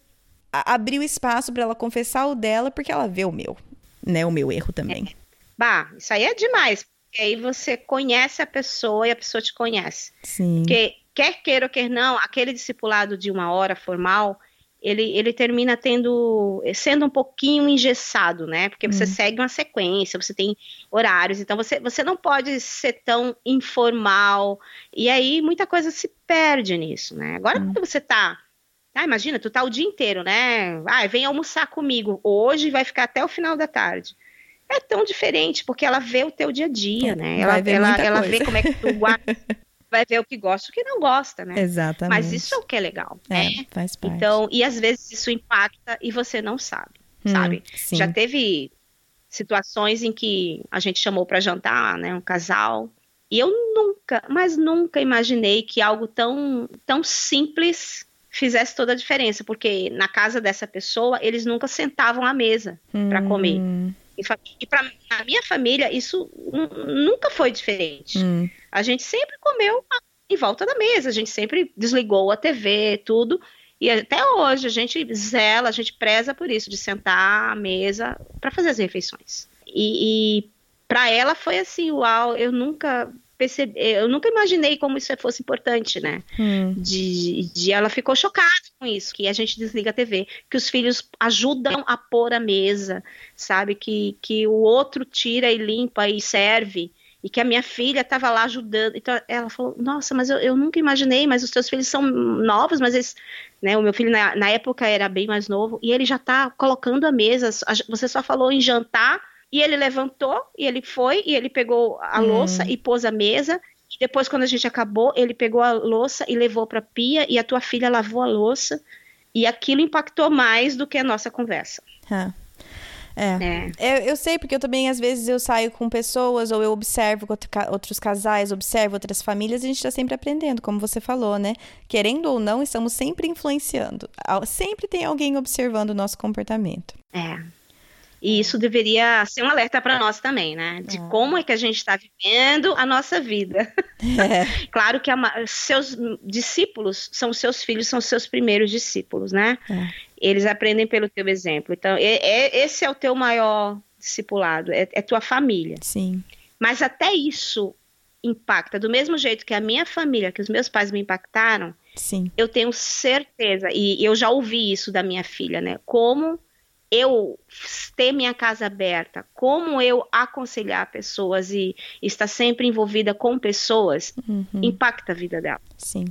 a- abrir o espaço para ela confessar o dela, porque ela vê o meu, né? O meu erro também. bah, isso aí é demais. Porque aí você conhece a pessoa e a pessoa te conhece. Sim. Porque, quer queira ou quer não, aquele discipulado de uma hora formal, ele, ele termina tendo, sendo um pouquinho engessado, né? Porque você Hum. segue uma sequência, você tem horários, então você, você não pode ser tão informal, e aí muita coisa se perde nisso, né? Agora, Hum. quando você tá, ah, imagina, tu tá o dia inteiro, né? Ah, vem almoçar comigo, hoje vai ficar até o final da tarde. É tão diferente, porque ela vê o teu dia a dia, É, né? Ela, ela, ela coisa. vê como é que tu guarda, vai ver o que gosta e o que não gosta, né? Exatamente. Mas isso é o que é legal, É, né? faz parte. Então, e às vezes isso impacta e você não sabe, Hum, sabe? sim. Já teve situações em que a gente chamou para jantar, né, um casal, e eu nunca, mas nunca imaginei que algo tão tão simples fizesse toda a diferença, porque na casa dessa pessoa eles nunca sentavam à mesa para comer. E para a minha família isso nu- nunca foi diferente. hum. A gente sempre comeu em volta da mesa, a gente sempre desligou a TV, tudo. E até hoje a gente zela, a gente preza por isso, de sentar à mesa para fazer as refeições. E, e para ela foi assim, uau, eu nunca percebi, eu nunca imaginei como isso fosse importante, né? Hum, De, de ela ficou chocada com isso, que a gente desliga a TV, que os filhos ajudam a pôr a mesa, sabe? Que, que o outro tira e limpa e serve. E que a minha filha estava lá ajudando. Então ela falou: Nossa, mas eu, eu nunca imaginei, mas os teus filhos são novos, mas eles. Né, o meu filho na, na época era bem mais novo, e ele já está colocando a mesa. Você só falou em jantar, e ele levantou, e ele foi, e ele pegou a Hum. louça e pôs a mesa. E depois, quando a gente acabou, ele pegou a louça e levou para a pia, e a tua filha lavou a louça. E aquilo impactou mais do que a nossa conversa. ah. É. né? Eu, eu sei, porque eu também, às vezes, eu saio com pessoas ou eu observo outros casais, observo outras famílias e a gente está sempre aprendendo, como você falou, né? Querendo ou não, estamos sempre influenciando. Sempre tem alguém observando o nosso comportamento. É. E isso deveria ser um alerta para nós também, né? De É. como é que a gente está vivendo a nossa vida. É. Claro que a seus discípulos são seus filhos, são seus primeiros discípulos, né? É. Eles aprendem pelo teu exemplo. Então, é- é- esse é o teu maior discipulado, é, é tua família. Sim. Mas até isso impacta. Do mesmo jeito que a minha família, que os meus pais me impactaram, Sim. eu tenho certeza, e eu já ouvi isso da minha filha, né? Como eu ter minha casa aberta, como eu aconselhar pessoas e estar sempre envolvida com pessoas, Uhum. impacta a vida dela. Sim.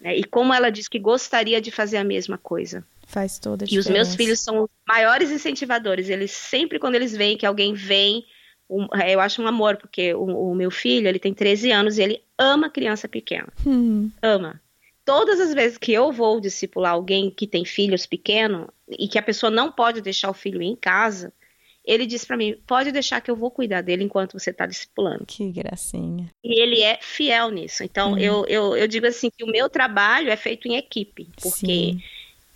né? E como ela diz que gostaria de fazer a mesma coisa. Faz toda a E os diferença. meus filhos são os maiores incentivadores. Eles sempre, quando eles veem que alguém vem, um- eu acho um amor, porque o, o meu filho, ele tem 13 anos e ele ama criança pequena. Hum, Ama. Todas as vezes que eu vou discipular alguém que tem filhos pequenos e que a pessoa não pode deixar o filho em casa, ele diz para mim: pode deixar que eu vou cuidar dele enquanto você está discipulando. que gracinha. E ele é fiel nisso. Então, Uhum. eu, eu, eu digo assim: que o meu trabalho é feito em equipe, porque Sim.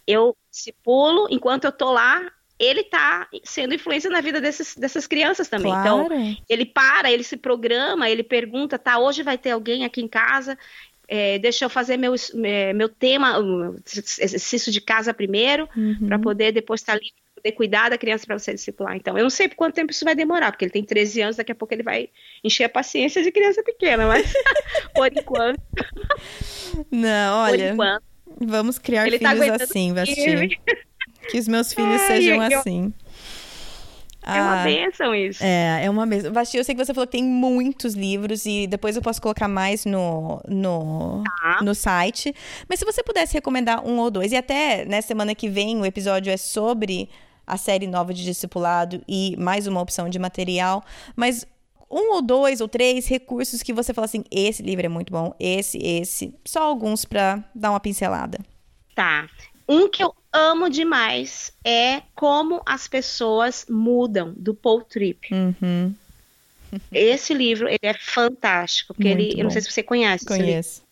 eu discipulo enquanto eu tô lá. Ele tá sendo influência na vida desses, dessas crianças também. Então, Claro. ele para, ele se programa, ele pergunta, tá, hoje vai ter alguém aqui em casa, é, deixa eu fazer meu, é, meu tema, exercício de casa primeiro, Uhum. para poder depois estar livre, poder cuidar da criança para você discipular. Então, eu não sei por quanto tempo isso vai demorar, porque ele tem 13 anos, daqui a pouco ele vai encher a paciência de criança pequena, mas por enquanto, Não, olha, enquanto, vamos criar tá filhos aguentando assim, Vasti. Que os meus filhos Ai, sejam eu- assim. É uma Ah, bênção isso. É, é uma mesma. Vasti, eu sei que você falou que tem muitos livros e depois eu posso colocar mais no, no, Tá. no site. Mas se você pudesse recomendar um ou dois, e até né, semana que vem o episódio é sobre a série nova de discipulado e mais uma opção de material, mas um ou dois ou três recursos que você fala assim: esse livro é muito bom, esse, esse, só alguns pra dar uma pincelada. Tá. Um que eu amo demais é como as pessoas mudam do Paul Tripp. Uhum. Esse livro ele é fantástico, porque Muito ele, eu não bom. sei se você conhece. Conheço.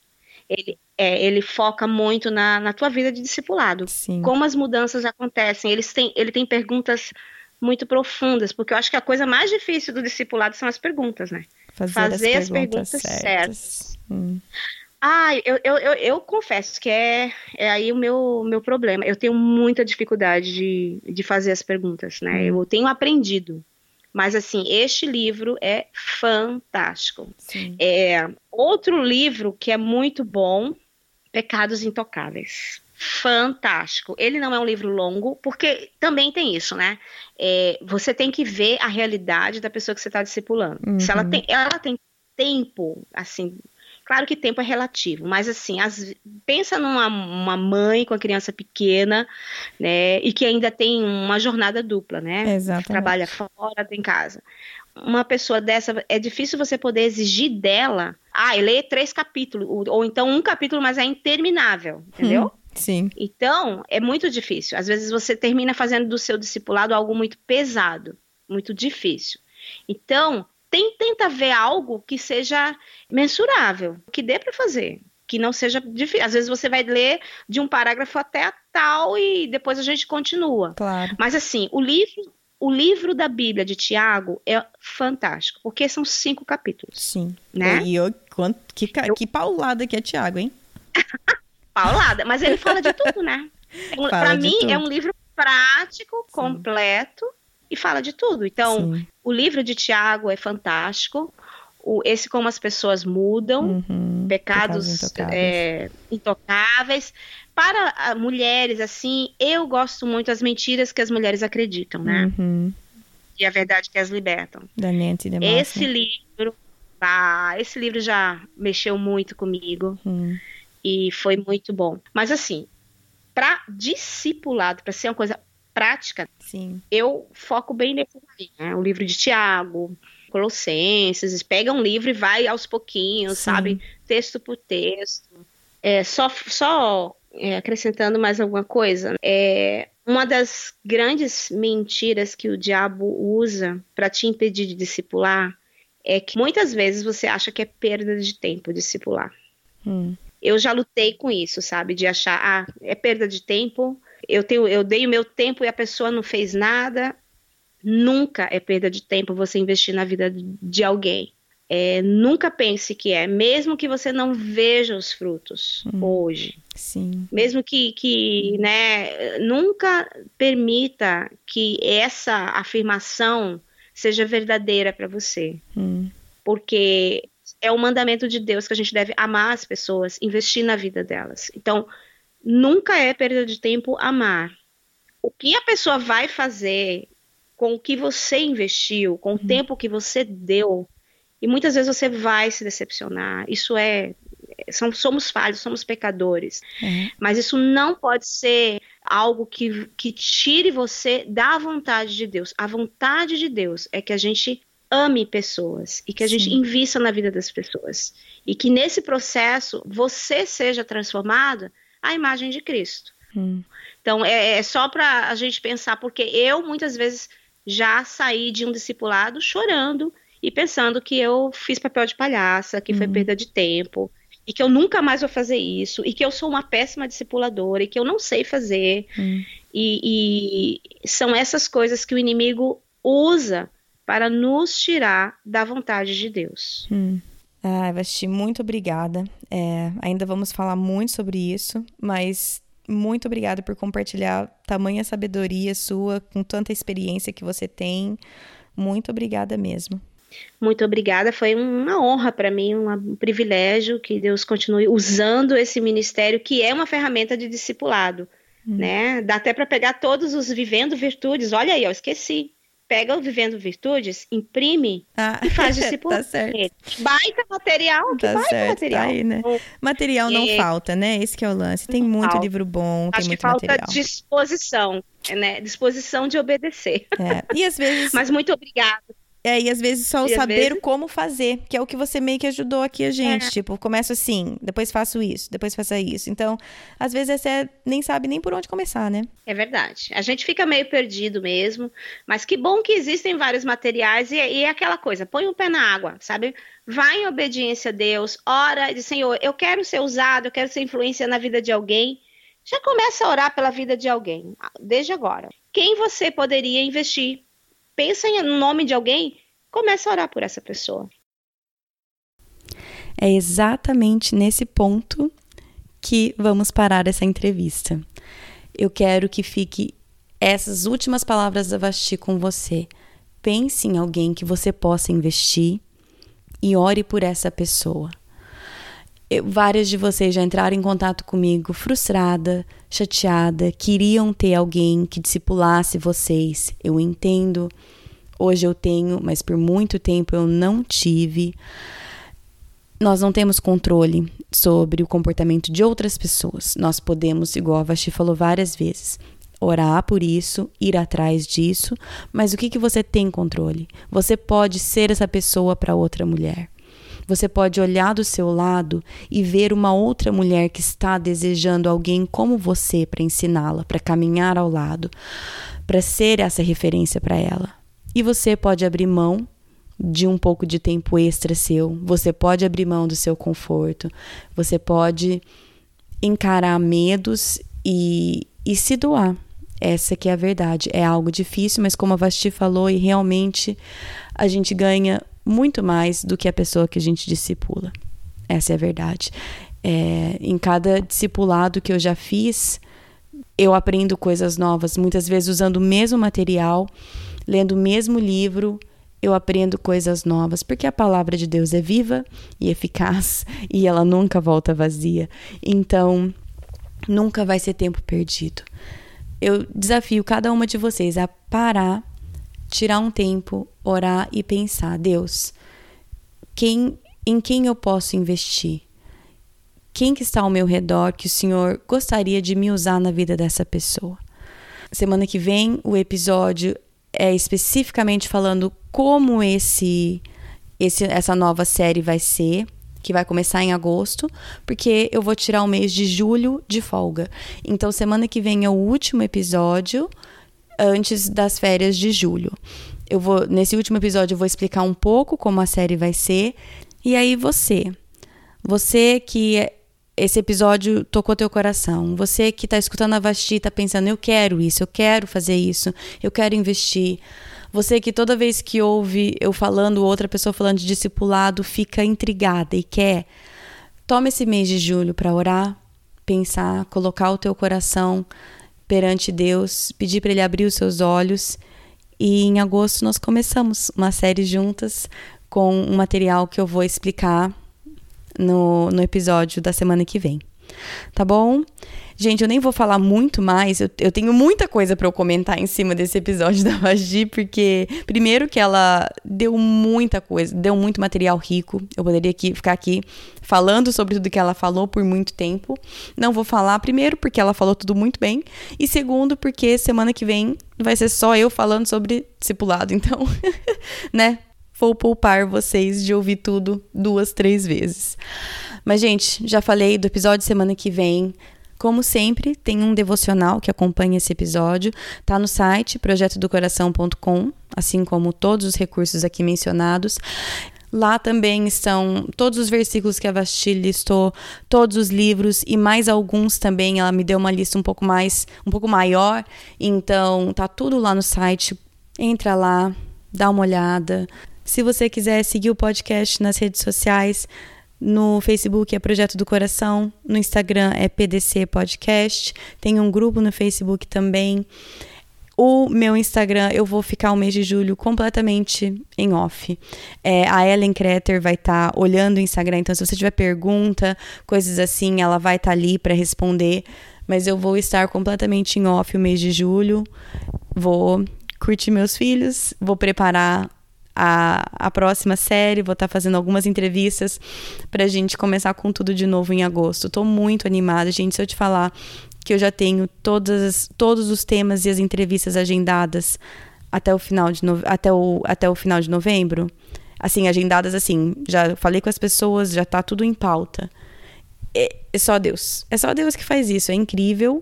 Ele, é, ele foca muito na, na tua vida de discipulado. Sim. Como as mudanças acontecem. Eles têm, ele tem perguntas muito profundas, porque eu acho que a coisa mais difícil do discipulado são as perguntas, né? Fazer, fazer as as perguntas, perguntas certas. Hum. Ah, eu, eu, eu, eu confesso que é, é aí o meu, meu problema. Eu tenho muita dificuldade de, de fazer as perguntas, né? Eu tenho aprendido. Mas, assim, este livro é fantástico. Sim. É, outro livro que é muito bom, Pecados Intocáveis. Fantástico. Ele não é um livro longo, porque também tem isso, né? É, você tem que ver a realidade da pessoa que você está discipulando. Se ela Uhum. tem, ela tem tempo, assim, claro que tempo é relativo, mas assim, as- pensa numa uma mãe com a criança pequena, né? E que ainda tem uma jornada dupla, né? Exatamente. trabalha fora, tem casa. Uma pessoa dessa, é difícil você poder exigir dela, ah, lê três capítulos, ou, ou então um capítulo, mas é interminável, entendeu? Hum, Sim. Então, é muito difícil. Às vezes você termina fazendo do seu discipulado algo muito pesado, muito difícil. Então, tem, tenta ver algo que seja mensurável, que dê para fazer, que não seja difícil. Às vezes você vai ler de um parágrafo até a tal e depois a gente continua. Claro. Mas assim, o livro, o livro da Bíblia de Tiago é fantástico, porque são cinco capítulos, Sim. né? E eu, que, ca- que paulada que é Tiago, hein? Paulada, mas ele fala de tudo, né? Para mim tudo. é um livro prático, completo e fala de tudo. Então, Sim. O livro de Tiago é fantástico. O, esse como as pessoas mudam, Uhum. pecados, intocáveis. é, intocáveis. Para ah, mulheres, assim, eu gosto muito das mentiras que as mulheres acreditam, né? Uhum. E a verdade que as libertam. Da Nancy DeMoss, Esse livro, ah, esse livro já mexeu muito comigo Hum. e foi muito bom. Mas assim, para discipulado, para ser uma coisa prática, Sim. eu foco bem nesse aí, né? O livro de Tiago, Colossenses, pega um livro e vai aos pouquinhos, Sim. sabe? Texto por texto. É, só só é, acrescentando mais alguma coisa, é, uma das grandes mentiras que o diabo usa para te impedir de discipular é que muitas vezes você acha que é perda de tempo discipular. Hum. Eu já lutei com isso, sabe? De achar, ah, é perda de tempo. Eu tenho, eu dei o meu tempo e a pessoa não fez nada. Nunca é perda de tempo você investir na vida de alguém. É, nunca pense que é, mesmo que você não veja os frutos hoje, Sim. mesmo que, que né, nunca permita que essa afirmação seja verdadeira para você Hum. porque é o mandamento de Deus que a gente deve amar as pessoas, investir na vida delas. Então, nunca é perda de tempo amar. O que a pessoa vai fazer com o que você investiu, com o tempo que você deu, e muitas vezes você vai se decepcionar. Isso é. são- somos falhos, somos pecadores. É. Mas isso não pode ser algo que, que tire você da vontade de Deus. A vontade de Deus é que a gente ame pessoas e que a gente Sim. invista na vida das pessoas. E que nesse processo você seja transformado à imagem de Cristo. Hum. Então é, é só para a gente pensar, porque eu muitas vezes já saí de um discipulado chorando e pensando que eu fiz papel de palhaça, que foi Uhum. perda de tempo, e que eu nunca mais vou fazer isso, e que eu sou uma péssima discipuladora, e que eu não sei fazer. Hum. E, e são essas coisas que o inimigo usa para nos tirar da vontade de Deus. Hum. Ah, Vasti, muito obrigada. É, ainda vamos falar muito sobre isso, mas muito obrigada por compartilhar tamanha sabedoria sua, com tanta experiência que você tem. Muito obrigada mesmo. Muito obrigada, foi uma honra para mim, um privilégio que Deus continue usando esse ministério, que é uma ferramenta de discipulado, né? Dá até para pegar todos os vivendo virtudes. Olha aí, eu esqueci. Pega o vivendo virtudes, imprime Ah, e faz discipulado. tá certo. Baita material, que Tá baita certo, material. tá aí, né? Material não É. falta, né? Esse que é o lance. Tem muito falta. livro bom, tem Acho que muito falta material. disposição, né? Disposição de obedecer. É, E às vezes Mas muito obrigada. É, e às vezes só o saber vezes... como fazer, que é o que você meio que ajudou aqui a gente. É. Tipo, começo assim, depois faço isso, depois faço isso. Então, às vezes você nem sabe nem por onde começar, né? É verdade. A gente fica meio perdido mesmo, mas que bom que existem vários materiais e, e é aquela coisa, põe um pé na água, sabe? Vai em obediência a Deus, ora e diz, Senhor, eu quero ser usado, eu quero ser influência na vida de alguém. Já começa a orar pela vida de alguém, desde agora. Quem você poderia investir pensa no nome de alguém, começa a orar por essa pessoa. É exatamente nesse ponto que vamos parar essa entrevista. Eu quero que fique essas últimas palavras da Vasti com você. Pense em alguém que você possa investir e ore por essa pessoa. Eu, várias de vocês já entraram em contato comigo frustrada, chateada, queriam ter alguém que discipulasse vocês. Eu entendo. Hoje eu tenho, mas por muito tempo eu não tive. Nós não temos controle sobre o comportamento de outras pessoas. Nós podemos, igual a Vashi falou várias vezes, orar por isso, ir atrás disso, mas o que, que você tem controle? Você pode ser essa pessoa para outra mulher. Você pode olhar do seu lado e ver uma outra mulher que está desejando alguém como você para ensiná-la, para caminhar ao lado, para ser essa referência para ela. E você pode abrir mão de um pouco de tempo extra seu, você pode abrir mão do seu conforto, você pode encarar medos e, e se doar. Essa que é a verdade. É algo difícil, mas como a Vasti falou, e realmente a gente ganha muito mais do que a pessoa que a gente discipula. Essa é a verdade. É, em cada discipulado que eu já fiz, eu aprendo coisas novas, muitas vezes usando o mesmo material, lendo o mesmo livro, eu aprendo coisas novas, porque a palavra de Deus é viva e eficaz e ela nunca volta vazia. Então, nunca vai ser tempo perdido. Eu desafio cada uma de vocês a parar tirar um tempo, orar e pensar: Deus, quem, em quem eu posso investir? Quem que está ao meu redor que o Senhor gostaria de me usar na vida dessa pessoa? Semana que vem o episódio é especificamente falando como esse, esse essa nova série vai ser, que vai começar em agosto, porque eu vou tirar o mês de julho de folga. Então semana que vem é o último episódio antes das férias de julho. Eu vou nesse último episódio eu vou explicar um pouco como a série vai ser. E aí você, você que esse episódio tocou teu coração, você que está escutando a Vasti está pensando eu quero isso, eu quero fazer isso, eu quero investir. Você que toda vez que ouve eu falando, outra pessoa falando de discipulado, fica intrigada e quer, toma esse mês de julho para orar, pensar, colocar o teu coração perante Deus, pedir para Ele abrir os seus olhos. E em agosto nós começamos uma série juntas com um material que eu vou explicar no, no episódio da semana que vem. Tá bom? Gente, eu nem vou falar muito mais. Eu, eu tenho muita coisa para eu comentar em cima desse episódio da Vagi, porque, primeiro, que ela deu muita coisa, deu muito material rico. Eu poderia aqui, ficar aqui falando sobre tudo que ela falou por muito tempo. Não vou falar, primeiro, porque ela falou tudo muito bem, e segundo, porque semana que vem vai ser só eu falando sobre discipulado. Então, né? Vou poupar vocês de ouvir tudo duas, três vezes. Mas, gente, já falei do episódio semana que vem. Como sempre, tem um devocional que acompanha esse episódio. Tá no site projetodocoração.com, assim como todos os recursos aqui mencionados. Lá também estão todos os versículos que a Vasti listou, todos os livros e mais alguns também. Ela me deu uma lista um pouco mais, um pouco maior. Então, tá tudo lá no site. Entra lá, dá uma olhada. Se você quiser seguir o podcast nas redes sociais, no Facebook é Projeto do Coração, no Instagram é PDC Podcast, tem um grupo no Facebook também. O meu Instagram, eu vou ficar o mês de julho completamente em off. É, a Ellen Kreter vai estar tá olhando o Instagram, então se você tiver pergunta, coisas assim, ela vai estar tá ali para responder. Mas eu vou estar completamente em off o mês de julho. Vou curtir meus filhos, vou preparar a, a próxima série, vou estar tá fazendo algumas entrevistas para a gente começar com tudo de novo em agosto. Estou muito animada, gente. Se eu te falar que eu já tenho todas, todos os temas e as entrevistas agendadas até o final de no... até, o... até o final de novembro. Assim, agendadas assim. Já falei com as pessoas, já tá tudo em pauta. É, é só Deus. É só Deus que faz isso. É incrível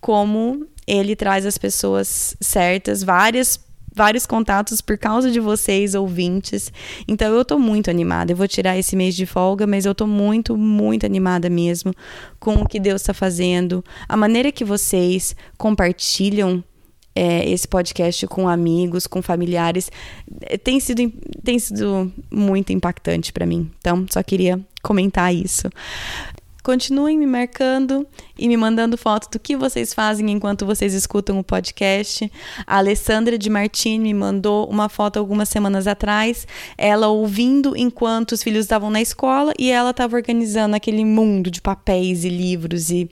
como ele traz as pessoas certas, várias vários contatos por causa de vocês, ouvintes. Então eu tô muito animada. Eu vou tirar esse mês de folga, mas eu tô muito, muito animada mesmo com o que Deus está fazendo, a maneira que vocês compartilham é, esse podcast com amigos, com familiares, é, tem sido, tem sido muito impactante para mim. Então, só queria comentar isso. Continuem me marcando e me mandando fotos do que vocês fazem enquanto vocês escutam o podcast. A Alessandra de Martini me mandou uma foto algumas semanas atrás, ela ouvindo enquanto os filhos estavam na escola e ela estava organizando aquele mundo de papéis e livros e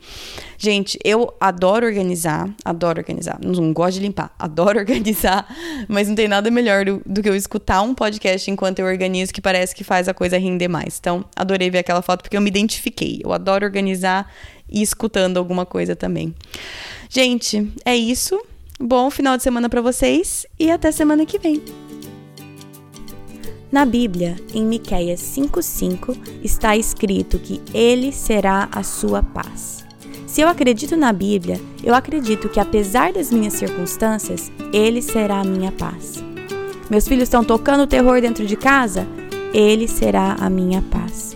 gente, eu adoro organizar, adoro organizar, não gosto de limpar, adoro organizar, mas não tem nada melhor do, do que eu escutar um podcast enquanto eu organizo que parece que faz a coisa render mais. Então, adorei ver aquela foto porque eu me identifiquei. Eu adoro organizar e escutando alguma coisa também. Gente, é isso. Bom final de semana para vocês e até semana que vem. Na Bíblia, em Miqueias 5:5, está escrito que ele será a sua paz. Se eu acredito na Bíblia, eu acredito que apesar das minhas circunstâncias, ele será a minha paz. Meus filhos estão tocando terror dentro de casa? Ele será a minha paz.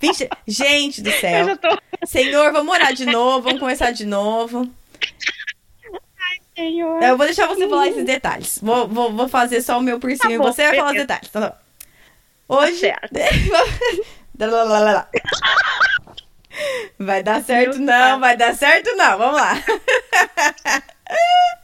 20... Gente do céu. Tô... Senhor, vamos orar de novo, vamos começar de novo. Ai, Senhor. Eu vou deixar você falar esses detalhes. Vou, vou, vou fazer só o meu por cima tá e você vai falar os detalhes. Tá Hoje. Tá vai dar certo, não, vai dar certo, não. Vamos lá.